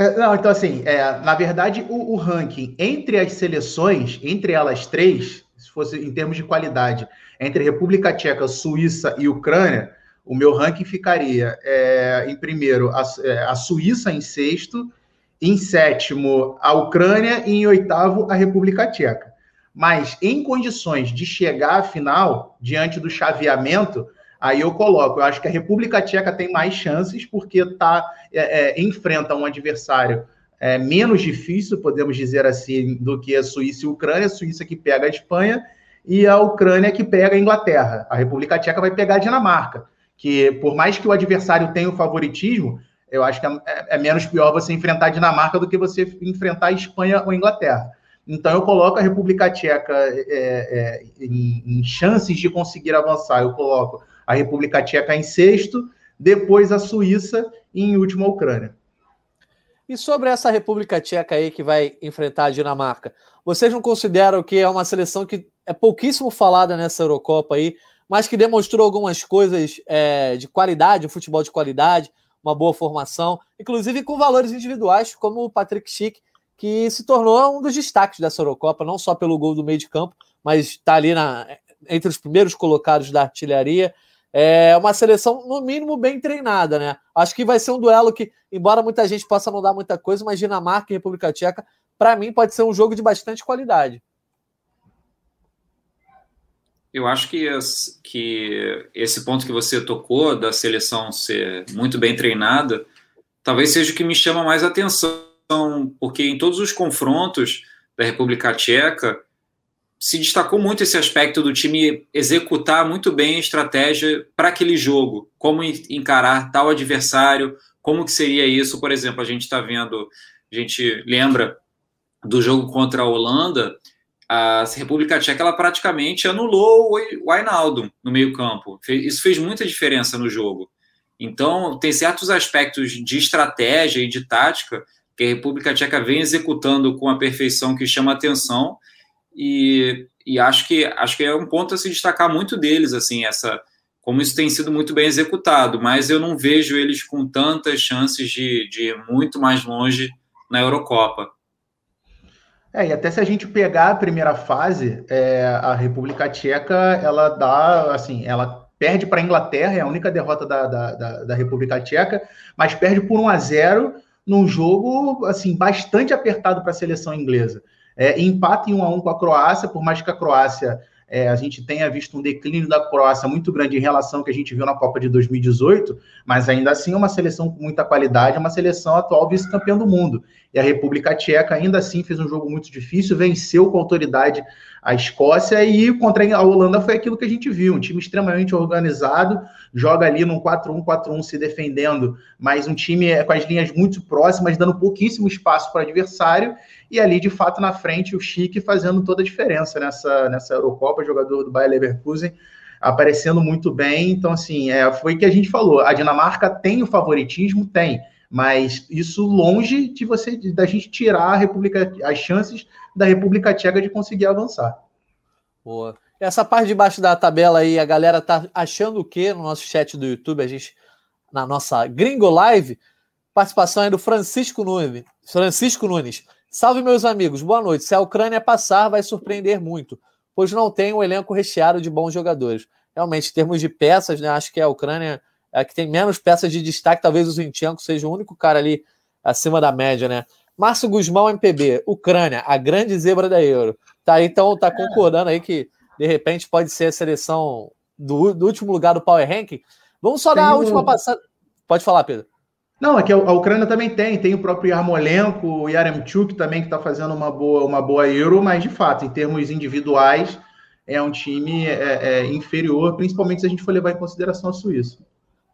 É, não, então assim, é, na verdade, o, o, ranking entre as seleções, entre elas três, se fosse em termos de qualidade, entre República Tcheca, Suíça e Ucrânia, o meu ranking ficaria é, em primeiro a, é, a, Suíça em sexto, em sétimo a Ucrânia e em oitavo a República Tcheca. Mas em condições de chegar à final, diante do chaveamento, Aí eu coloco, eu acho que a República Tcheca tem mais chances porque tá, é, é, enfrenta um adversário é, menos difícil, podemos dizer assim, do que a Suíça e a Ucrânia. A Suíça que pega a Espanha e a Ucrânia que pega a Inglaterra. A República Tcheca vai pegar a Dinamarca, que por mais que o adversário tenha o favoritismo, eu acho que é, é menos pior você enfrentar a Dinamarca do que você enfrentar a Espanha ou a Inglaterra. Então eu coloco a República Tcheca é, é, em, em chances de conseguir avançar. Eu coloco a República Tcheca em sexto, depois a Suíça e em último a Ucrânia. E sobre essa República Tcheca aí que vai enfrentar a Dinamarca, vocês não consideram que é uma seleção que é pouquíssimo falada nessa Eurocopa aí, mas que demonstrou algumas coisas é, de qualidade, um futebol de qualidade, uma boa formação, inclusive com valores individuais, como o Patrick Schick, que se tornou um dos destaques dessa Eurocopa, não só pelo gol do meio de campo, mas está ali na, entre os primeiros colocados da artilharia. É uma seleção, no mínimo, bem treinada, né? Acho que vai ser um duelo que, embora muita gente possa não dar muita coisa, mas Dinamarca e República Tcheca, para mim, pode ser um jogo de bastante qualidade. Eu acho que, que esse ponto que você tocou, da seleção ser muito bem treinada, talvez seja o que me chama mais atenção, porque em todos os confrontos da República Tcheca, se destacou muito esse aspecto do time executar muito bem a estratégia para aquele jogo, como encarar tal adversário, como que seria isso, por exemplo, a gente está vendo, a gente lembra do jogo contra a Holanda, a República Tcheca ela praticamente anulou o Ainaldo no meio campo, isso fez muita diferença no jogo. Então, tem certos aspectos de estratégia e de tática que a República Tcheca vem executando com a perfeição que chama atenção e, e acho que acho que é um ponto a se destacar muito deles, assim, essa como isso tem sido muito bem executado, mas eu não vejo eles com tantas chances de, de ir muito mais longe na Eurocopa. É, e até se a gente pegar a primeira fase, é, a República Tcheca, ela dá, assim, ela perde para a Inglaterra, é a única derrota da, da, da, da, República Tcheca, mas perde por 1 a 0 num jogo, assim, bastante apertado para a seleção inglesa. É, empata em 1 a 1 com a Croácia, por mais que a Croácia é, a gente tenha visto um declínio da Croácia muito grande em relação ao que a gente viu na Copa de 2018, mas ainda assim é uma seleção com muita qualidade, uma seleção atual vice-campeã do mundo. E a República Tcheca ainda assim fez um jogo muito difícil, venceu com autoridade a Escócia e contra a Holanda foi aquilo que a gente viu, um time extremamente organizado, joga ali num 4-1, 4-1 se defendendo, mas um time é, com as linhas muito próximas, dando pouquíssimo espaço para o adversário, e ali, de fato, na frente, o Chique fazendo toda a diferença nessa, nessa Eurocopa, jogador do Bayer Leverkusen, aparecendo muito bem. Então, assim, é, foi o que a gente falou. A Dinamarca tem o favoritismo? Tem. Mas isso longe de você da gente tirar a República, as chances da República Tcheca de conseguir avançar. Boa. Essa parte de baixo da tabela aí, a galera tá achando o quê no nosso chat do YouTube? A gente, na nossa Gringo Live, participação aí do Francisco Nunes. Francisco Nunes. Salve, meus amigos. Boa noite. Se a Ucrânia passar, vai surpreender muito, pois não tem um elenco recheado de bons jogadores. Realmente, em termos de peças, né, acho que a Ucrânia é que tem menos peças de destaque. Talvez o Zinchenko seja o único cara ali acima da média, né? Márcio Guzmão, MPB. Ucrânia, a grande zebra da Euro. Tá, então, tá concordando aí que, de repente, pode ser a seleção do, do último lugar do Power Ranking. Vamos só tem dar a última passada. Pode falar, Pedro. Não, é que a Ucrânia também tem, tem o próprio Yarmolenko, o Yaremchuk também, que está fazendo uma boa, uma boa Euro, mas de fato, em termos individuais, é um time é, é inferior, principalmente se a gente for levar em consideração a Suíça.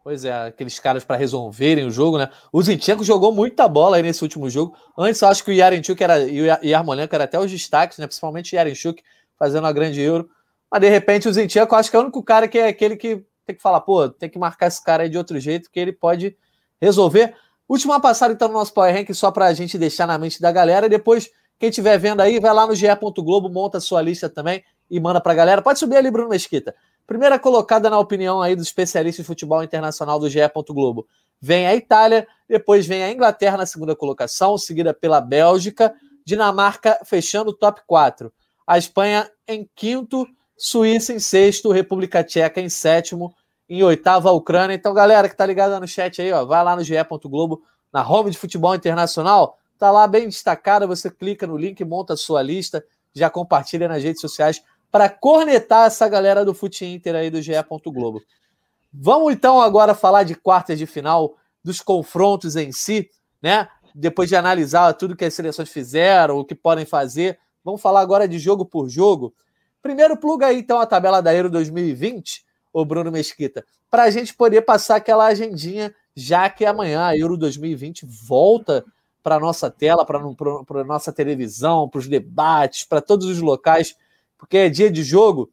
Pois é, aqueles caras para resolverem o jogo, né? O Zinchenko jogou muita bola aí nesse último jogo. Antes, eu acho que o Yaremchuk era, e o Yarmolenko era até os destaques, né? Principalmente o Yaremchuk fazendo uma grande Euro. Mas de repente o Zinchenko, acho que é o único cara que é aquele que tem que falar, pô, tem que marcar esse cara aí de outro jeito, que ele pode resolver. Última passada, então, no nosso Power Rank, só para a gente deixar na mente da galera. Depois, quem estiver vendo aí, vai lá no GE. Globo, monta a sua lista também e manda para a galera. Pode subir ali, Bruno Mesquita. Primeira colocada na opinião aí dos especialistas de futebol internacional do GE. Globo. Vem a Itália, depois vem a Inglaterra na segunda colocação, seguida pela Bélgica, Dinamarca fechando o top 4. A Espanha em quinto, Suíça em sexto, República Tcheca em sétimo, em oitava a Ucrânia. Então, galera que tá ligada no chat aí, ó, vai lá no ge Globo, na home de futebol internacional, tá lá bem destacada, você clica no link, monta a sua lista, já compartilha nas redes sociais para cornetar essa galera do Fute Inter aí do GE. Globo. Vamos então agora falar de quartas de final, dos confrontos em si, né? Depois de analisar tudo que as seleções fizeram, o que podem fazer, vamos falar agora de jogo por jogo. Primeiro, pluga aí então a tabela da Euro 2020 o Bruno Mesquita, para a gente poder passar aquela agendinha, já que amanhã a Euro 2020 volta para nossa tela, para nossa televisão, para os debates, para todos os locais, porque é dia de jogo.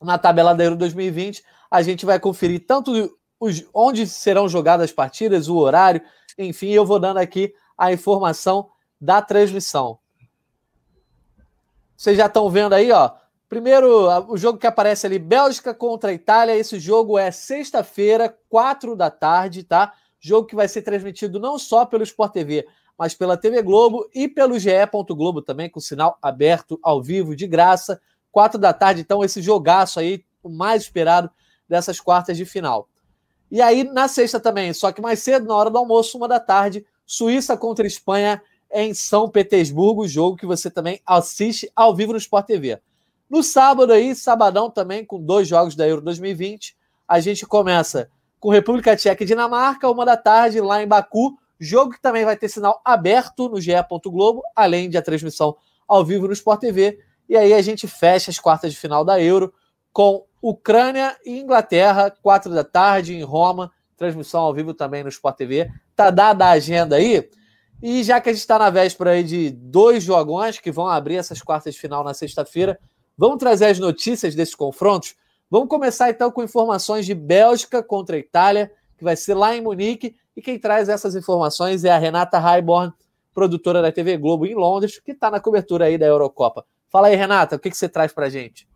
Na tabela da Euro 2020, a gente vai conferir tanto os, onde serão jogadas as partidas, o horário, enfim, eu vou dando aqui a informação da transmissão. Vocês já estão vendo aí, ó. Primeiro, o jogo que aparece ali, Bélgica contra Itália. Esse jogo é sexta-feira, quatro da tarde, tá? Jogo que vai ser transmitido não só pelo Sport TV, mas pela TV Globo e pelo GE. Globo também, com sinal aberto, ao vivo, de graça. Quatro da tarde, então, esse jogaço aí, o mais esperado dessas quartas de final. E aí, na sexta também, só que mais cedo, na hora do almoço, uma da tarde, Suíça contra Espanha em São Petersburgo, jogo que você também assiste ao vivo no Sport TV. No sábado aí, sabadão também, com dois jogos da Euro 2020, a gente começa com República Tcheca e Dinamarca, uma da tarde, lá em Baku, jogo que também vai ter sinal aberto no GE. Globo, além de a transmissão ao vivo no Sport TV. E aí a gente fecha as quartas de final da Euro com Ucrânia e Inglaterra, quatro da tarde, em Roma, transmissão ao vivo também no Sport TV. Tá dada a agenda aí. E já que a gente está na véspera aí de dois jogões que vão abrir essas quartas de final na sexta-feira, vamos trazer as notícias desses confrontos. Vamos começar então com informações de Bélgica contra Itália, que vai ser lá em Munique. E quem traz essas informações é a Renata Raiborn, produtora da TV Globo em Londres, que está na cobertura aí da Eurocopa. Fala aí, Renata, o que, que você traz para gente?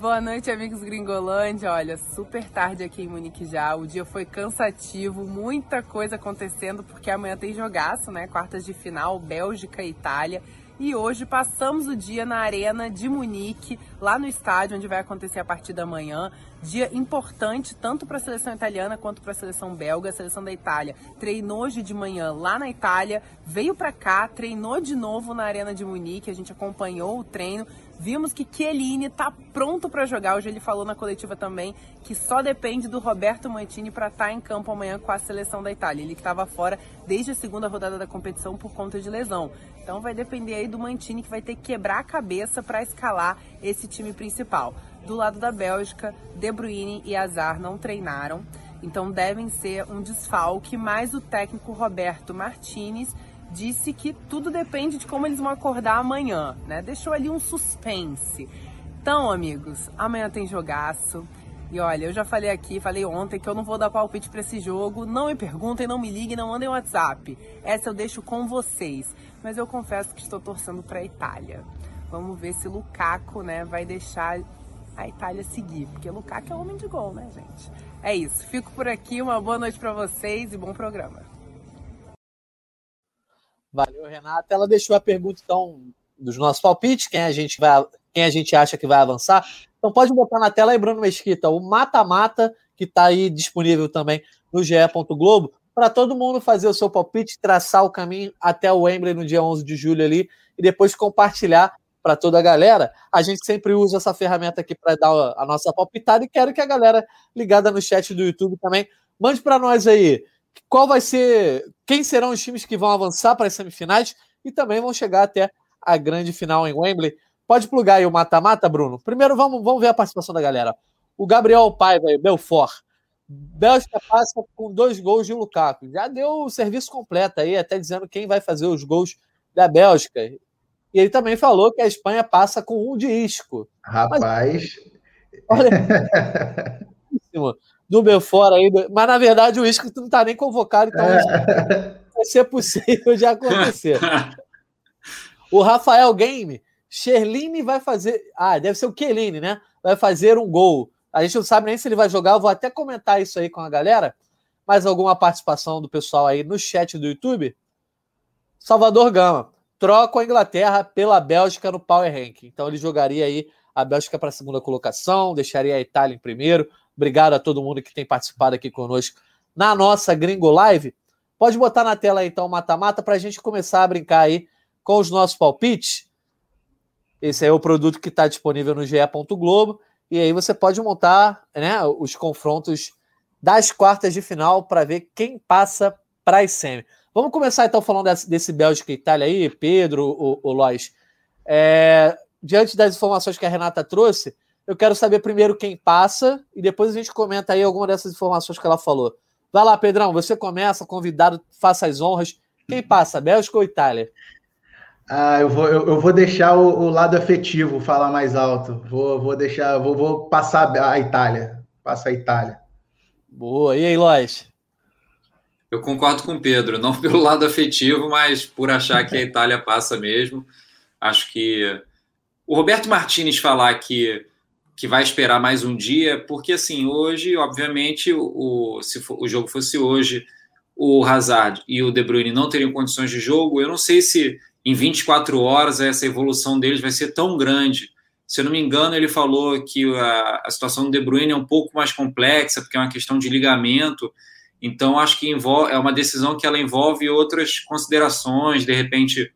Boa noite, amigos Gringolândia. Olha, super tarde aqui em Munique já. O dia foi cansativo, muita coisa acontecendo, porque amanhã tem jogaço, né? Quartas de final, Bélgica e Itália. E hoje passamos o dia na Arena de Munique, lá no estádio onde vai acontecer a partida amanhã. Dia importante tanto para a seleção italiana quanto para a seleção belga. A seleção da Itália treinou hoje de manhã lá na Itália, veio para cá, treinou de novo na Arena de Munique. A gente acompanhou o treino Vimos que Chiellini está pronto para jogar. Hoje ele falou na coletiva também que só depende do Roberto Mantini para estar tá em campo amanhã com a seleção da Itália. Ele que estava fora desde a segunda rodada da competição por conta de lesão. Então vai depender aí do Mantini que vai ter que quebrar a cabeça para escalar esse time principal. Do lado da Bélgica, De Bruyne e Azar não treinaram. Então devem ser um desfalque, mais o técnico Roberto Martinez disse que tudo depende de como eles vão acordar amanhã, né? Deixou ali um suspense. Então, amigos, amanhã tem jogaço. E olha, eu já falei aqui, falei ontem que eu não vou dar palpite para esse jogo. Não me perguntem, não me liguem, não mandem WhatsApp. Essa eu deixo com vocês. Mas eu confesso que estou torcendo para a Itália. Vamos ver se Lukaku, né, vai deixar a Itália seguir, porque Lukaku é homem de gol, né, gente? É isso. Fico por aqui. Uma boa noite para vocês e bom programa. Valeu, Renata. Ela deixou a pergunta, então, dos nossos palpites, quem a gente vai, quem a gente acha que vai avançar. Então pode botar na tela aí, Bruno Mesquita, o mata-mata, que está aí disponível também no GE. Globo, para todo mundo fazer o seu palpite, traçar o caminho até o Wembley no dia 11 de julho ali, e depois compartilhar para toda a galera. A gente sempre usa essa ferramenta aqui para dar a nossa palpitada e quero que a galera ligada no chat do YouTube também mande para nós aí qual vai ser, quem serão os times que vão avançar para as semifinais e também vão chegar até a grande final em Wembley. Pode plugar aí o mata-mata, Bruno? Primeiro vamos, vamos ver a participação da galera. O Gabriel Paiva, Belfort. Bélgica passa com dois gols de Lukaku. Já deu o serviço completo aí, até dizendo quem vai fazer os gols da Bélgica. E ele também falou que a Espanha passa com um de isco. Rapaz. Mas, olha, do Belfort aí. Mas na verdade o Isco não está nem convocado, então é. vai ser possível de acontecer. o Rafael Game, Sherline vai fazer. Ah, deve ser o Keline, né? Vai fazer um gol. A gente não sabe nem se ele vai jogar, eu vou até comentar isso aí com a galera. Mais alguma participação do pessoal aí no chat do YouTube? Salvador Gama troca a Inglaterra pela Bélgica no Power Ranking. Então ele jogaria aí a Bélgica para a segunda colocação, deixaria a Itália em primeiro, Obrigado a todo mundo que tem participado aqui conosco na nossa Gringo Live. Pode botar na tela aí, então o mata-mata para a gente começar a brincar aí com os nossos palpites. Esse é o produto que está disponível no GE. Globo. E aí você pode montar né, os confrontos das quartas de final para ver quem passa para as semi. Vamos começar então falando desse, desse Bélgica e Itália aí, Pedro, o, o Lois. É, diante das informações que a Renata trouxe, eu quero saber primeiro quem passa e depois a gente comenta aí alguma dessas informações que ela falou. Vai lá, Pedrão, você começa, convidado, faça as honras. Quem passa, Bélgica ou Itália? Ah, eu vou, eu, eu vou deixar o, o, lado afetivo falar mais alto. Vou, vou deixar, vou, vou passar a Itália. Passa a Itália. Boa. E aí, Lois? Eu concordo com o Pedro, não pelo lado afetivo, mas por achar que a Itália passa mesmo. Acho que o Roberto Martinez falar que, que vai esperar mais um dia, porque assim, hoje, obviamente, o, se for, o jogo fosse hoje, o Hazard e o De Bruyne não teriam condições de jogo. Eu não sei se em 24 horas essa evolução deles vai ser tão grande. Se eu não me engano, ele falou que a, a situação do De Bruyne é um pouco mais complexa, porque é uma questão de ligamento. Então, acho que envolve, é uma decisão que ela envolve outras considerações, de repente,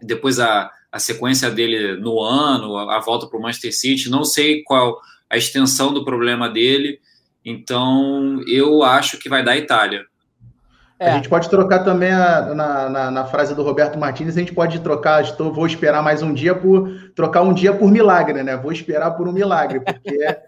depois a, a sequência dele no ano, a, a volta para o Manchester City, não sei qual a extensão do problema dele, então eu acho que vai dar Itália. É. A gente pode trocar também a, na, na, na, frase do Roberto Martins, a gente pode trocar, estou, vou esperar mais um dia por trocar um dia por milagre, né? Vou esperar por um milagre, porque é,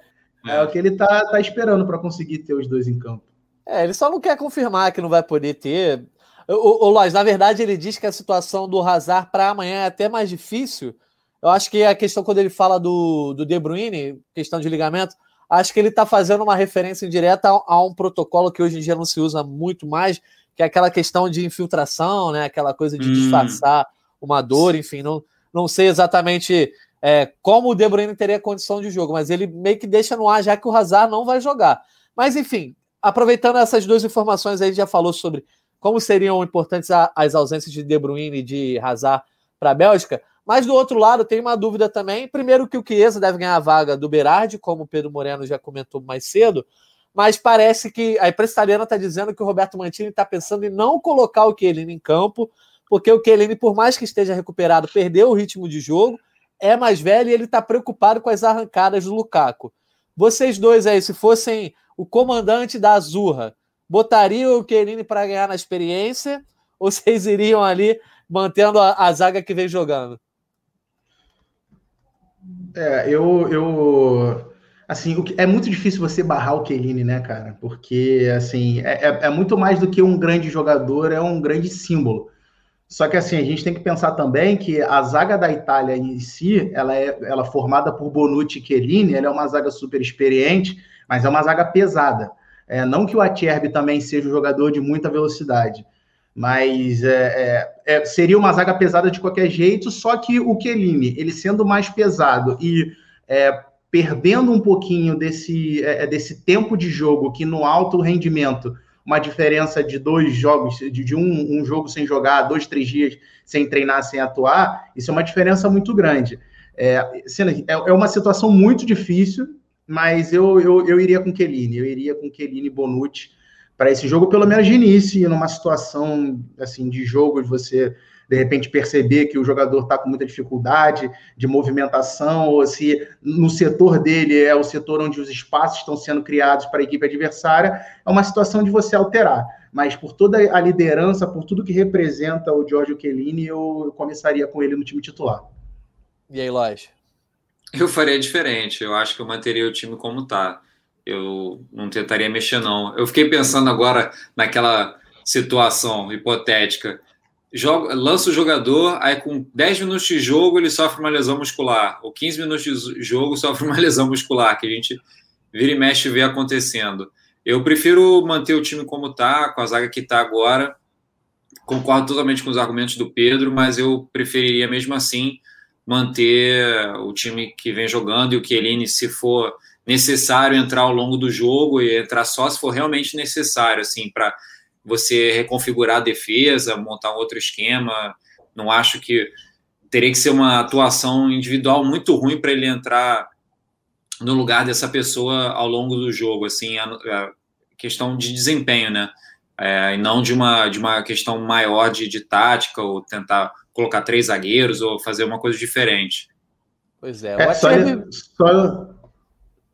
é o que ele tá, tá esperando para conseguir ter os dois em campo. É, ele só não quer confirmar que não vai poder ter. O, o Lois, na verdade, ele diz que a situação do Hazard para amanhã é até mais difícil. Eu acho que a questão, quando ele fala do, do De Bruyne, questão de ligamento, acho que ele está fazendo uma referência indireta a, a, um protocolo que hoje em dia não se usa muito mais, que é aquela questão de infiltração, né? Aquela coisa de hum. disfarçar uma dor, enfim, não, não sei exatamente é, como o De Bruyne teria condição de jogo, mas ele meio que deixa no ar já que o Hazard não vai jogar. Mas enfim, aproveitando essas duas informações aí, já falou sobre como seriam importantes as ausências de De Bruyne e de Hazard para a Bélgica. Mas do outro lado, tem uma dúvida também. Primeiro, que o Chiesa deve ganhar a vaga do Berardi, como o Pedro Moreno já comentou mais cedo mas parece que a imprensa italiana está dizendo que o Roberto Mantini está pensando em não colocar o Chiellini em campo, porque o Chiellini, por mais que esteja recuperado, perdeu o ritmo de jogo, é mais velho e ele está preocupado com as arrancadas do Lukaku. Vocês dois aí, se fossem o comandante da Azurra, botariam o Chiellini para ganhar na experiência ou vocês iriam ali mantendo a, a zaga que vem jogando? É, eu, eu Assim, é muito difícil você barrar o Chiellini, né, cara? Porque, assim, é, é, é, muito mais do que um grande jogador, é um grande símbolo. Só que, assim, a gente tem que pensar também que a zaga da Itália em si, ela é ela é formada por Bonucci e Chiellini, ela é uma zaga super experiente, mas é uma zaga pesada. É, não que o Acerbi também seja um jogador de muita velocidade, mas é, é, é, seria uma zaga pesada de qualquer jeito, só que o Chiellini, ele sendo mais pesado e é, perdendo um pouquinho desse, é, desse tempo de jogo que no alto rendimento, uma diferença de dois jogos, de, um, um, jogo sem jogar, dois, três dias sem treinar, sem atuar, isso é uma diferença muito grande. É, é uma situação muito difícil, mas eu, eu, eu iria com Kelini, eu iria com Kelini Bonucci para esse jogo, pelo menos de início, numa situação assim de jogo de você de repente perceber que o jogador está com muita dificuldade de movimentação, ou se no setor dele é o setor onde os espaços estão sendo criados para a equipe adversária, é uma situação de você alterar. Mas por toda a liderança, por tudo que representa o Giorgio Chiellini, eu começaria com ele no time titular. E aí, Lois? Eu faria diferente. Eu acho que eu manteria o time como está. Eu não tentaria mexer, não. Eu fiquei pensando agora naquela situação hipotética joga, lança o jogador, aí com 10 minutos de jogo ele sofre uma lesão muscular, ou 15 minutos de jogo sofre uma lesão muscular, que a gente vira e mexe e vê acontecendo. Eu prefiro manter o time como está, com a zaga que está agora. Concordo totalmente com os argumentos do Pedro, mas eu preferiria mesmo assim manter o time que vem jogando e o Chiellini, se for necessário entrar ao longo do jogo e entrar só se for realmente necessário, assim, para você reconfigurar a defesa, montar um outro esquema. Não acho que teria que ser uma atuação individual muito ruim para ele entrar no lugar dessa pessoa ao longo do jogo, assim, a, a questão de desempenho, né? É, e não de uma, de uma questão maior de, de tática ou tentar colocar três zagueiros ou fazer uma coisa diferente. Pois é, é só, só,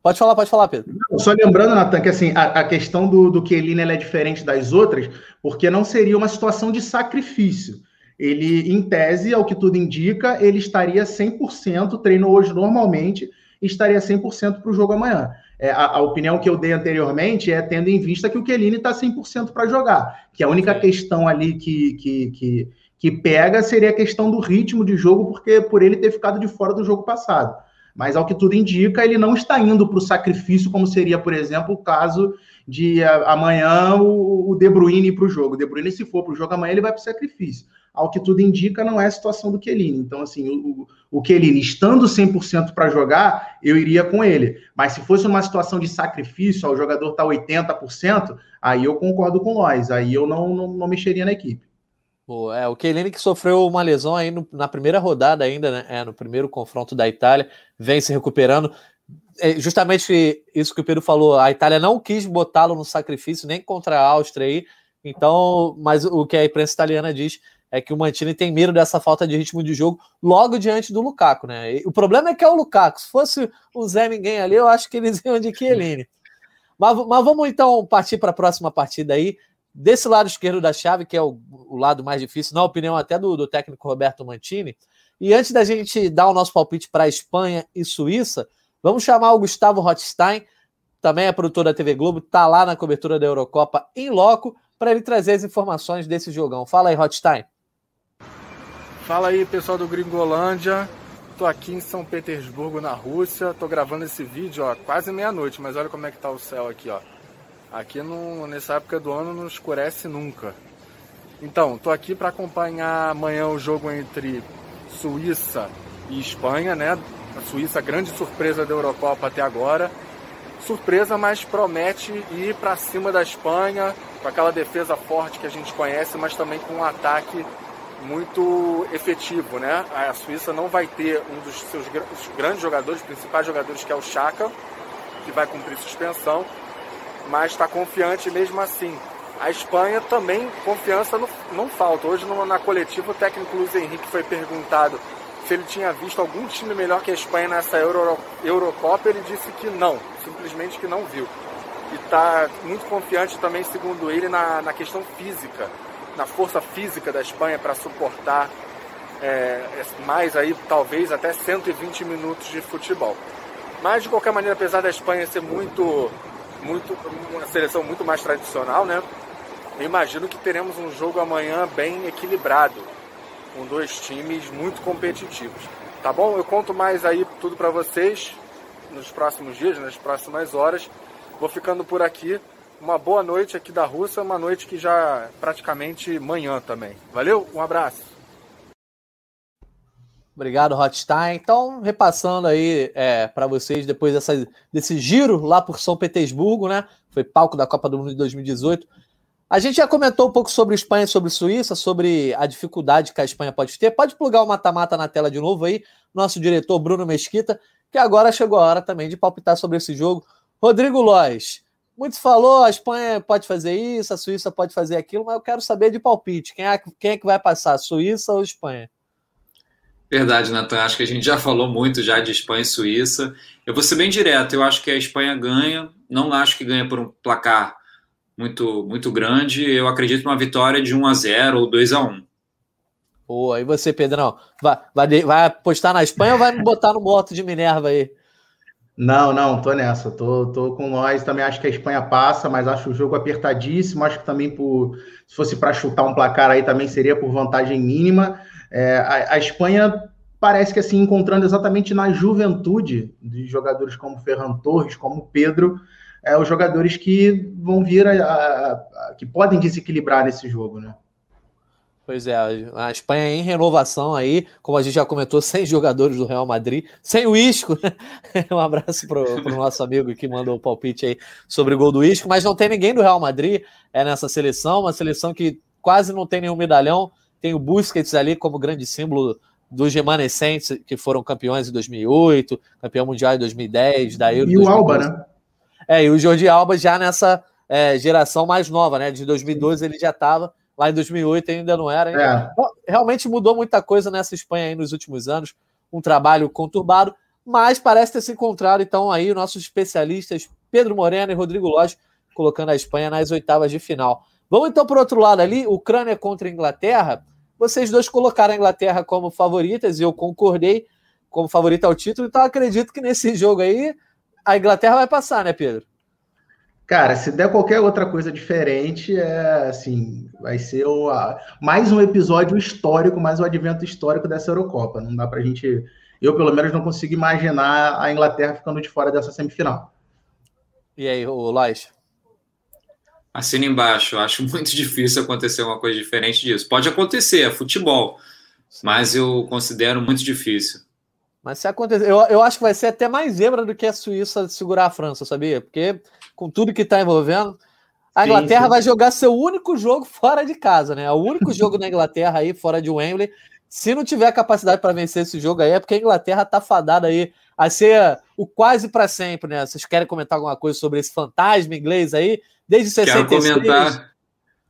Pode falar, pode falar, Pedro. Só lembrando, Natan, que assim, a, a, questão do, do Kelini é diferente das outras, porque não seria uma situação de sacrifício. Ele, em tese, ao que tudo indica, ele estaria 100%, treinou hoje normalmente, e estaria 100% para o jogo amanhã. é, a, a, opinião que eu dei anteriormente é tendo em vista que o Kelini está 100% para jogar, que a única questão ali que, que, que, que pega seria a questão do ritmo de jogo, porque por ele ter ficado de fora do jogo passado. Mas, ao que tudo indica, ele não está indo para o sacrifício, como seria, por exemplo, o caso de a, amanhã o, o De Bruyne ir para o jogo. O De Bruyne, se for para o jogo amanhã, ele vai para o sacrifício. Ao que tudo indica, não é a situação do Kelini. Então, assim, o, o Kelini estando 100% para jogar, eu iria com ele. Mas se fosse uma situação de sacrifício, o jogador está 80%, aí eu concordo com nós. Aí eu não, não, não mexeria na equipe. Pô, é, o Chiellini que sofreu uma lesão aí no, na primeira rodada ainda, né? É, no primeiro confronto da Itália, vem se recuperando. É justamente isso que o Pedro falou, a Itália não quis botá-lo no sacrifício, nem contra a Áustria aí. Então, mas o que a imprensa italiana diz é que o Mantini tem medo dessa falta de ritmo de jogo logo diante do Lukaku, né? E o problema é que é o Lukaku. Se fosse o Zé Ninguém ali, eu acho que eles iam de Chiellini. Mas, mas vamos então partir para a próxima partida aí desse lado esquerdo da chave, que é o, o lado mais difícil, na opinião até do, do, técnico Roberto Mantini. E antes da gente dar o nosso palpite para Espanha e Suíça, vamos chamar o Gustavo Rothstein, também é produtor da TV Globo, está lá na cobertura da Eurocopa em loco, para ele trazer as informações desse jogão. Fala aí, Rothstein. Fala aí, pessoal do Gringolândia. Estou aqui em São Petersburgo, na Rússia. Estou gravando esse vídeo, ó, quase meia-noite, mas olha como é que tá o céu aqui, ó. Aqui no, nessa época do ano não escurece nunca. Então, estou aqui para acompanhar amanhã o jogo entre Suíça e Espanha, né? A Suíça, grande surpresa da Eurocopa até agora. Surpresa, mas promete ir para cima da Espanha, com aquela defesa forte que a gente conhece, mas também com um ataque muito efetivo, né? A Suíça não vai ter um dos seus grandes jogadores, principais jogadores, que é o Chaka, que vai cumprir suspensão mas está confiante mesmo assim. A Espanha também, confiança não, não falta. Hoje na coletiva o técnico Luiz Henrique foi perguntado se ele tinha visto algum time melhor que a Espanha nessa Euro, Eurocopa, ele disse que não, simplesmente que não viu. E está muito confiante também, segundo ele, na, na questão física, na força física da Espanha para suportar é, mais aí, talvez até 120 minutos de futebol. Mas de qualquer maneira, apesar da Espanha ser muito muito, uma seleção muito mais tradicional, né? Eu imagino que teremos um jogo amanhã bem equilibrado, com dois times muito competitivos. Tá bom? Eu conto mais aí tudo para vocês nos próximos dias, nas próximas horas. Vou ficando por aqui. Uma boa noite aqui da Rússia, uma noite que já praticamente manhã também. Valeu, um abraço. Obrigado, Hotstein. Então, repassando aí é, para vocês, depois dessa, desse giro lá por São Petersburgo, né? Foi palco da Copa do Mundo de 2018. A gente já comentou um pouco sobre Espanha, sobre Suíça, sobre a dificuldade que a Espanha pode ter. Pode plugar o mata-mata na tela de novo aí, nosso diretor Bruno Mesquita, que agora chegou a hora também de palpitar sobre esse jogo. Rodrigo Lois, muito falou, a Espanha pode fazer isso, a Suíça pode fazer aquilo, mas eu quero saber de palpite. Quem é, quem é que vai passar, Suíça ou Espanha? Verdade, Natan. Acho que a gente já falou muito já de Espanha e Suíça. Eu vou ser bem direto. Eu acho que a Espanha ganha. Não acho que ganha por um placar muito muito grande. Eu acredito numa vitória de 1 a 0 ou 2 a 1. Boa. E você, Pedrão? Vai, vai, vai apostar na Espanha ou vai me botar no moto de Minerva aí? Não, não, tô nessa. Tô, tô com nós. Também acho que a Espanha passa, mas acho o jogo apertadíssimo. Acho que também por se fosse para chutar um placar aí também seria por vantagem mínima. É, a, a, Espanha parece que assim encontrando exatamente na juventude de jogadores como Ferran Torres, como Pedro, é, os jogadores que vão vir a, a, a, que podem desequilibrar nesse jogo, né? Pois é, a Espanha em renovação aí, como a gente já comentou, sem jogadores do Real Madrid, sem o Isco, né? Um abraço para o nosso amigo que mandou o palpite aí sobre o gol do Isco, mas não tem ninguém do Real Madrid é nessa seleção, uma seleção que quase não tem nenhum medalhão, tem o Busquets ali como grande símbolo dos remanescentes que foram campeões em 2008, campeão mundial em 2010, da Euro. E o Alba, né? É, e o Jordi Alba já nessa é, geração mais nova, né? De 2012 ele já estava, lá em 2008 ainda não era. Ainda. É. Realmente mudou muita coisa nessa Espanha aí nos últimos anos, um trabalho conturbado, mas parece ter se encontrado então aí nossos especialistas Pedro Moreno e Rodrigo Lodge colocando a Espanha nas oitavas de final. Vamos então para o outro lado ali, Ucrânia contra Inglaterra. Vocês dois colocaram a Inglaterra como favoritas e eu concordei como favorita ao título, então acredito que nesse jogo aí a Inglaterra vai passar, né, Pedro? Cara, se der qualquer outra coisa diferente, é assim, vai ser o, a, mais um episódio histórico, mais um advento histórico dessa Eurocopa. Não dá pra gente. Eu, pelo menos, não consigo imaginar a Inglaterra ficando de fora dessa semifinal. E aí, o Lois? Assina embaixo. Acho muito difícil acontecer uma coisa diferente disso. Pode acontecer, é futebol, mas eu considero muito difícil. Mas se acontecer, eu, eu acho que vai ser até mais zebra do que a Suíça segurar a França, sabia? Porque com tudo que está envolvendo, a Inglaterra sim, sim. vai jogar seu único jogo fora de casa, né? O único jogo na Inglaterra aí, fora de Wembley. Se não tiver capacidade para vencer esse jogo aí, é porque a Inglaterra tá fadada aí a ser o quase para sempre, né? Vocês querem comentar alguma coisa sobre esse fantasma inglês aí? Desde 66. Quero comentar,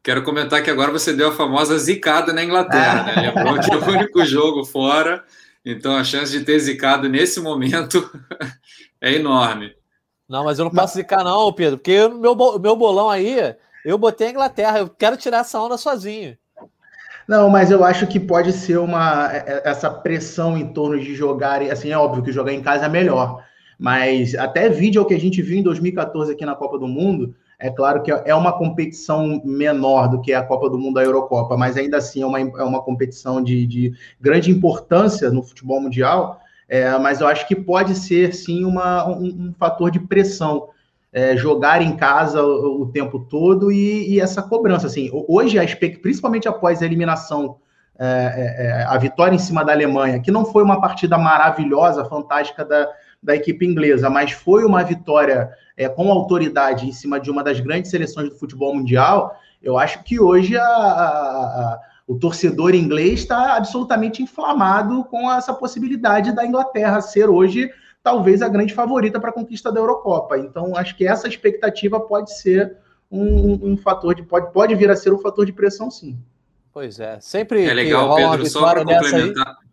quero comentar que agora você deu a famosa zicada na Inglaterra, né? Lembrou que é o único jogo fora então a chance de ter zicado nesse momento é enorme. Não, mas eu não posso zicar, não, Pedro, porque o meu, meu bolão aí, eu botei a Inglaterra, eu quero tirar essa onda sozinho. Não, mas eu acho que pode ser uma é, é, essa pressão em torno de jogar, assim, é óbvio que jogar em casa é melhor, mas até vídeo que a gente viu em 2014 aqui na Copa do Mundo, é claro que é uma competição menor do que a Copa do Mundo, a Eurocopa, mas ainda assim é uma, é uma competição de, de grande importância no futebol mundial. É, mas eu acho que pode ser sim uma, um, um fator de pressão. É, jogar em casa o, o tempo todo e, e, essa cobrança. Assim, hoje, a principalmente após a eliminação, é, é, é, a vitória em cima da Alemanha, que não foi uma partida maravilhosa, fantástica da, da equipe inglesa, mas foi uma vitória é, com autoridade em cima de uma das grandes seleções do futebol mundial, eu acho que hoje a, a, a, o torcedor inglês está absolutamente inflamado com essa possibilidade da Inglaterra ser hoje talvez a grande favorita para a conquista da Eurocopa. Então, acho que essa expectativa pode ser um, um, fator de pode, pode vir a ser um fator de pressão, sim. Pois é, sempre é legal, Pedro, só para complementar. Aí...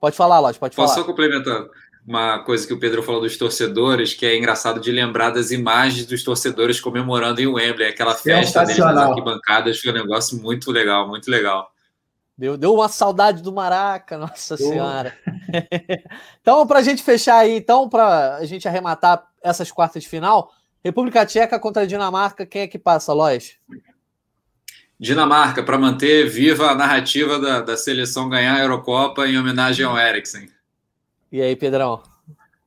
Pode falar, Lógico, pode falar. Posso só complementar? Uma coisa que o Pedro falou dos torcedores, que é engraçado de lembrar das imagens dos torcedores comemorando em Wembley, aquela festa deles nas arquibancadas, foi um negócio muito legal, muito legal. Deu, deu uma saudade do Maraca, nossa senhora. então, para a gente fechar aí, então, para a gente arrematar essas quartas de final, República Tcheca contra a Dinamarca, quem é que passa, Lois? Dinamarca, para manter viva a narrativa da, da seleção ganhar a Eurocopa em homenagem ao Eriksen. E aí, Pedrão?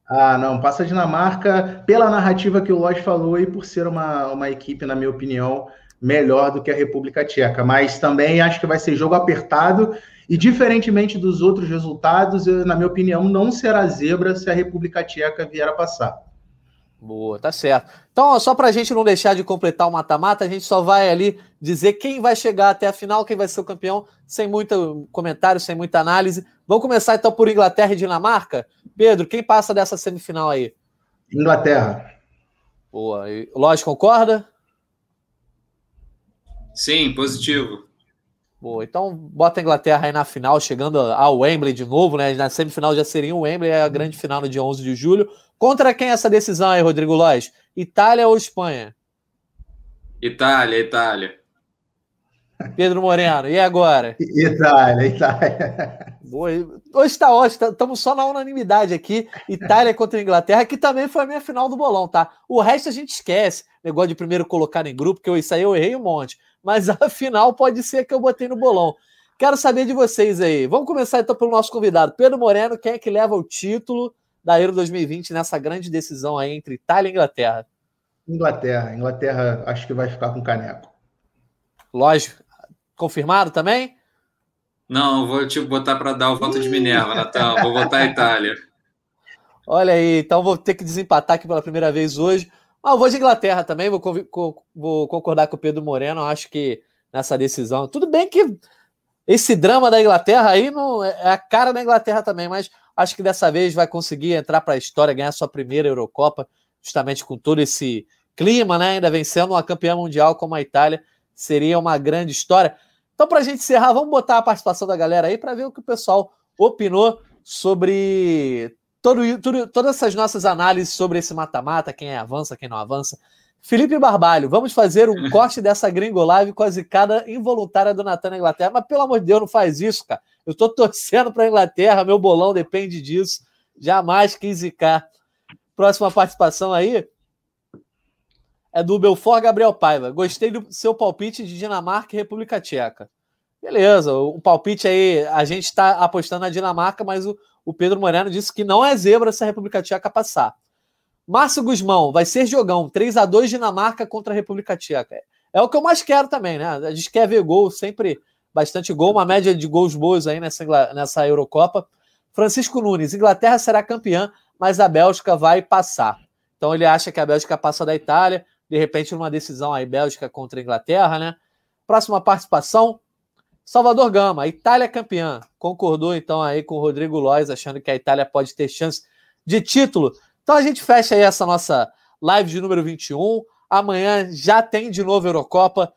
Ah, não, passa a Dinamarca pela narrativa que o Lodge falou e por ser uma, uma equipe, na minha opinião, melhor do que a República Tcheca. Mas também acho que vai ser jogo apertado e, diferentemente dos outros resultados, na minha opinião, não será zebra se a República Tcheca vier a passar. Boa, tá certo. Então, só para a gente não deixar de completar o mata-mata, a gente só vai ali dizer quem vai chegar até a final, quem vai ser o campeão, sem muito comentário, sem muita análise. Vamos começar então por Inglaterra e Dinamarca? Pedro, quem passa dessa semifinal aí? Inglaterra. Boa. E Lógico, concorda? Sim, positivo. Boa, então bota a Inglaterra aí na final, chegando ao Wembley de novo, né? Na semifinal já seria o Wembley, é a grande final no dia 11 de julho. Contra quem é essa decisão aí, Rodrigo Lois? Itália ou Espanha? Itália, Itália. Pedro Moreno, e agora? Itália, Itália. Boa. Hoje está ótimo, estamos só na unanimidade aqui. Itália contra a Inglaterra, que também foi a minha final do bolão, tá? O resto a gente esquece. Negócio de primeiro colocar em grupo, que eu, isso aí eu errei um monte. Mas a final pode ser que eu botei no bolão. Quero saber de vocês aí. Vamos começar então pelo nosso convidado, Pedro Moreno, quem é que leva o título da Euro 2020 nessa grande decisão aí entre Itália e Inglaterra? Inglaterra. Inglaterra acho que vai ficar com caneco. Lógico. Confirmado também? Não, vou te botar para dar o voto de Minerva, Natal. Vou votar a Itália. Olha aí, então vou ter que desempatar aqui pela primeira vez hoje. Ah, eu vou de Inglaterra também, vou, vou concordar com o Pedro Moreno. Acho que nessa decisão. Tudo bem que esse drama da Inglaterra aí não é a cara da Inglaterra também, mas Acho que dessa vez vai conseguir entrar para a história, ganhar sua primeira Eurocopa, justamente com todo esse clima, né? Ainda vencendo uma campeã mundial como a Itália. Seria uma grande história. Então, para a gente encerrar, vamos botar a participação da galera aí para ver o que o pessoal opinou sobre todo, tudo, todas essas nossas análises sobre esse mata-mata, quem avança, quem não avança. Felipe Barbalho, vamos fazer um corte dessa gringo live com a zicada involuntária do Natan na Inglaterra. Mas pelo amor de Deus, não faz isso, cara. Eu estou torcendo para a Inglaterra, meu bolão depende disso. Jamais quis zicar. Próxima participação aí é do Belfort Gabriel Paiva. Gostei do seu palpite de Dinamarca e República Tcheca. Beleza, o palpite aí, a gente está apostando na Dinamarca, mas o, o Pedro Moreno disse que não é zebra se a República Tcheca passar. Márcio Guzmão, vai ser jogão, 3 a 2 Dinamarca contra a República Tcheca. É o que eu mais quero também, né? A gente quer ver gol, sempre bastante gol, uma média de gols boas aí nessa, nessa Eurocopa. Francisco Nunes, Inglaterra será campeã, mas a Bélgica vai passar. Então ele acha que a Bélgica passa da Itália, de repente numa decisão aí Bélgica contra a Inglaterra, né? Próxima participação, Salvador Gama, Itália campeã. Concordou então aí com o Rodrigo Lois, achando que a Itália pode ter chance de título. Então a gente fecha aí essa nossa live de número 21. Amanhã já tem de novo Eurocopa.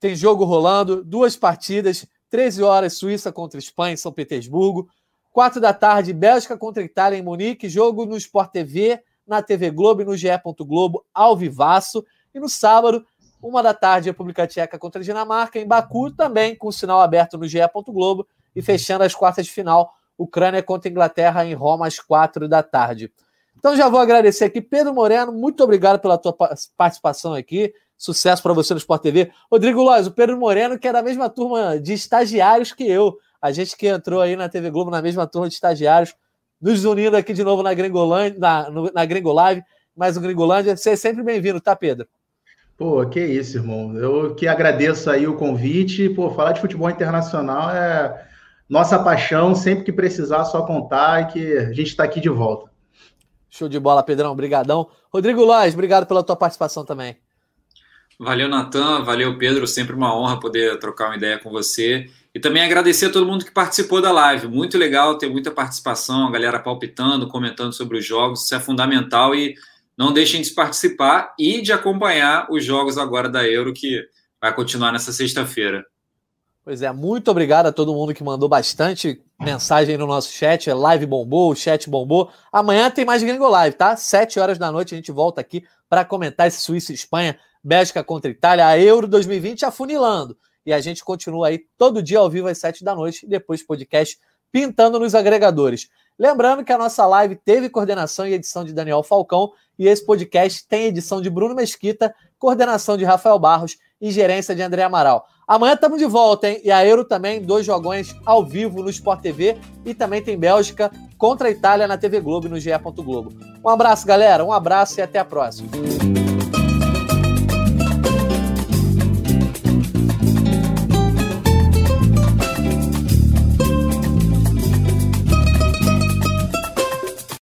Tem jogo rolando, duas partidas, 13 horas Suíça contra Espanha em São Petersburgo. 4 da tarde, Bélgica contra Itália em Munique, jogo no Sport TV, na TV Globo e no GE. Globo, ao vivaço. E no sábado, uma da tarde, República Tcheca contra a Dinamarca, em Baku, também com sinal aberto no GE. Globo. E fechando as quartas de final, Ucrânia contra Inglaterra em Roma às quatro da tarde. Então já vou agradecer aqui, Pedro Moreno, muito obrigado pela tua participação aqui. Sucesso para você no Sport TV. Rodrigo Loz, o Pedro Moreno, que é da mesma turma de estagiários que eu. A gente que entrou aí na TV Globo na mesma turma de estagiários, nos unindo aqui de novo na Gringolândia, na, na Gringolive, mais o Gringolândia. Você é sempre bem-vindo, tá, Pedro? Pô, que isso, irmão. Eu que agradeço aí o convite. Pô, falar de futebol internacional é nossa paixão. Sempre que precisar, só contar e que a gente está aqui de volta. Show de bola, Pedrão. Obrigadão. Rodrigo Lois, obrigado pela tua participação também. Valeu, Natan. Valeu, Pedro. Sempre uma honra poder trocar uma ideia com você. E também agradecer a todo mundo que participou da live. Muito legal ter muita participação, a galera palpitando, comentando sobre os jogos. Isso é fundamental e não deixem de participar e de acompanhar os jogos agora da Euro, que vai continuar nessa sexta-feira. Pois é, muito obrigado a todo mundo que mandou bastante mensagem no nosso chat. A live bombou, o chat bombou. Amanhã tem mais Gringo Live, tá? Sete horas da noite a gente volta aqui para comentar esse Suíça e Espanha, Bélgica contra Itália, a Euro 2020 afunilando. E a gente continua aí todo dia ao vivo às sete da noite e depois podcast pintando nos agregadores. Lembrando que a nossa live teve coordenação e edição de Daniel Falcão e esse podcast tem edição de Bruno Mesquita, coordenação de Rafael Barros e gerência de André Amaral. Amanhã estamos de volta, hein? E a Euro também, dois jogões ao vivo no Sport TV e também tem Bélgica contra a Itália na TV Globo e no GE. Globo. Um abraço, galera, um abraço e até a próxima.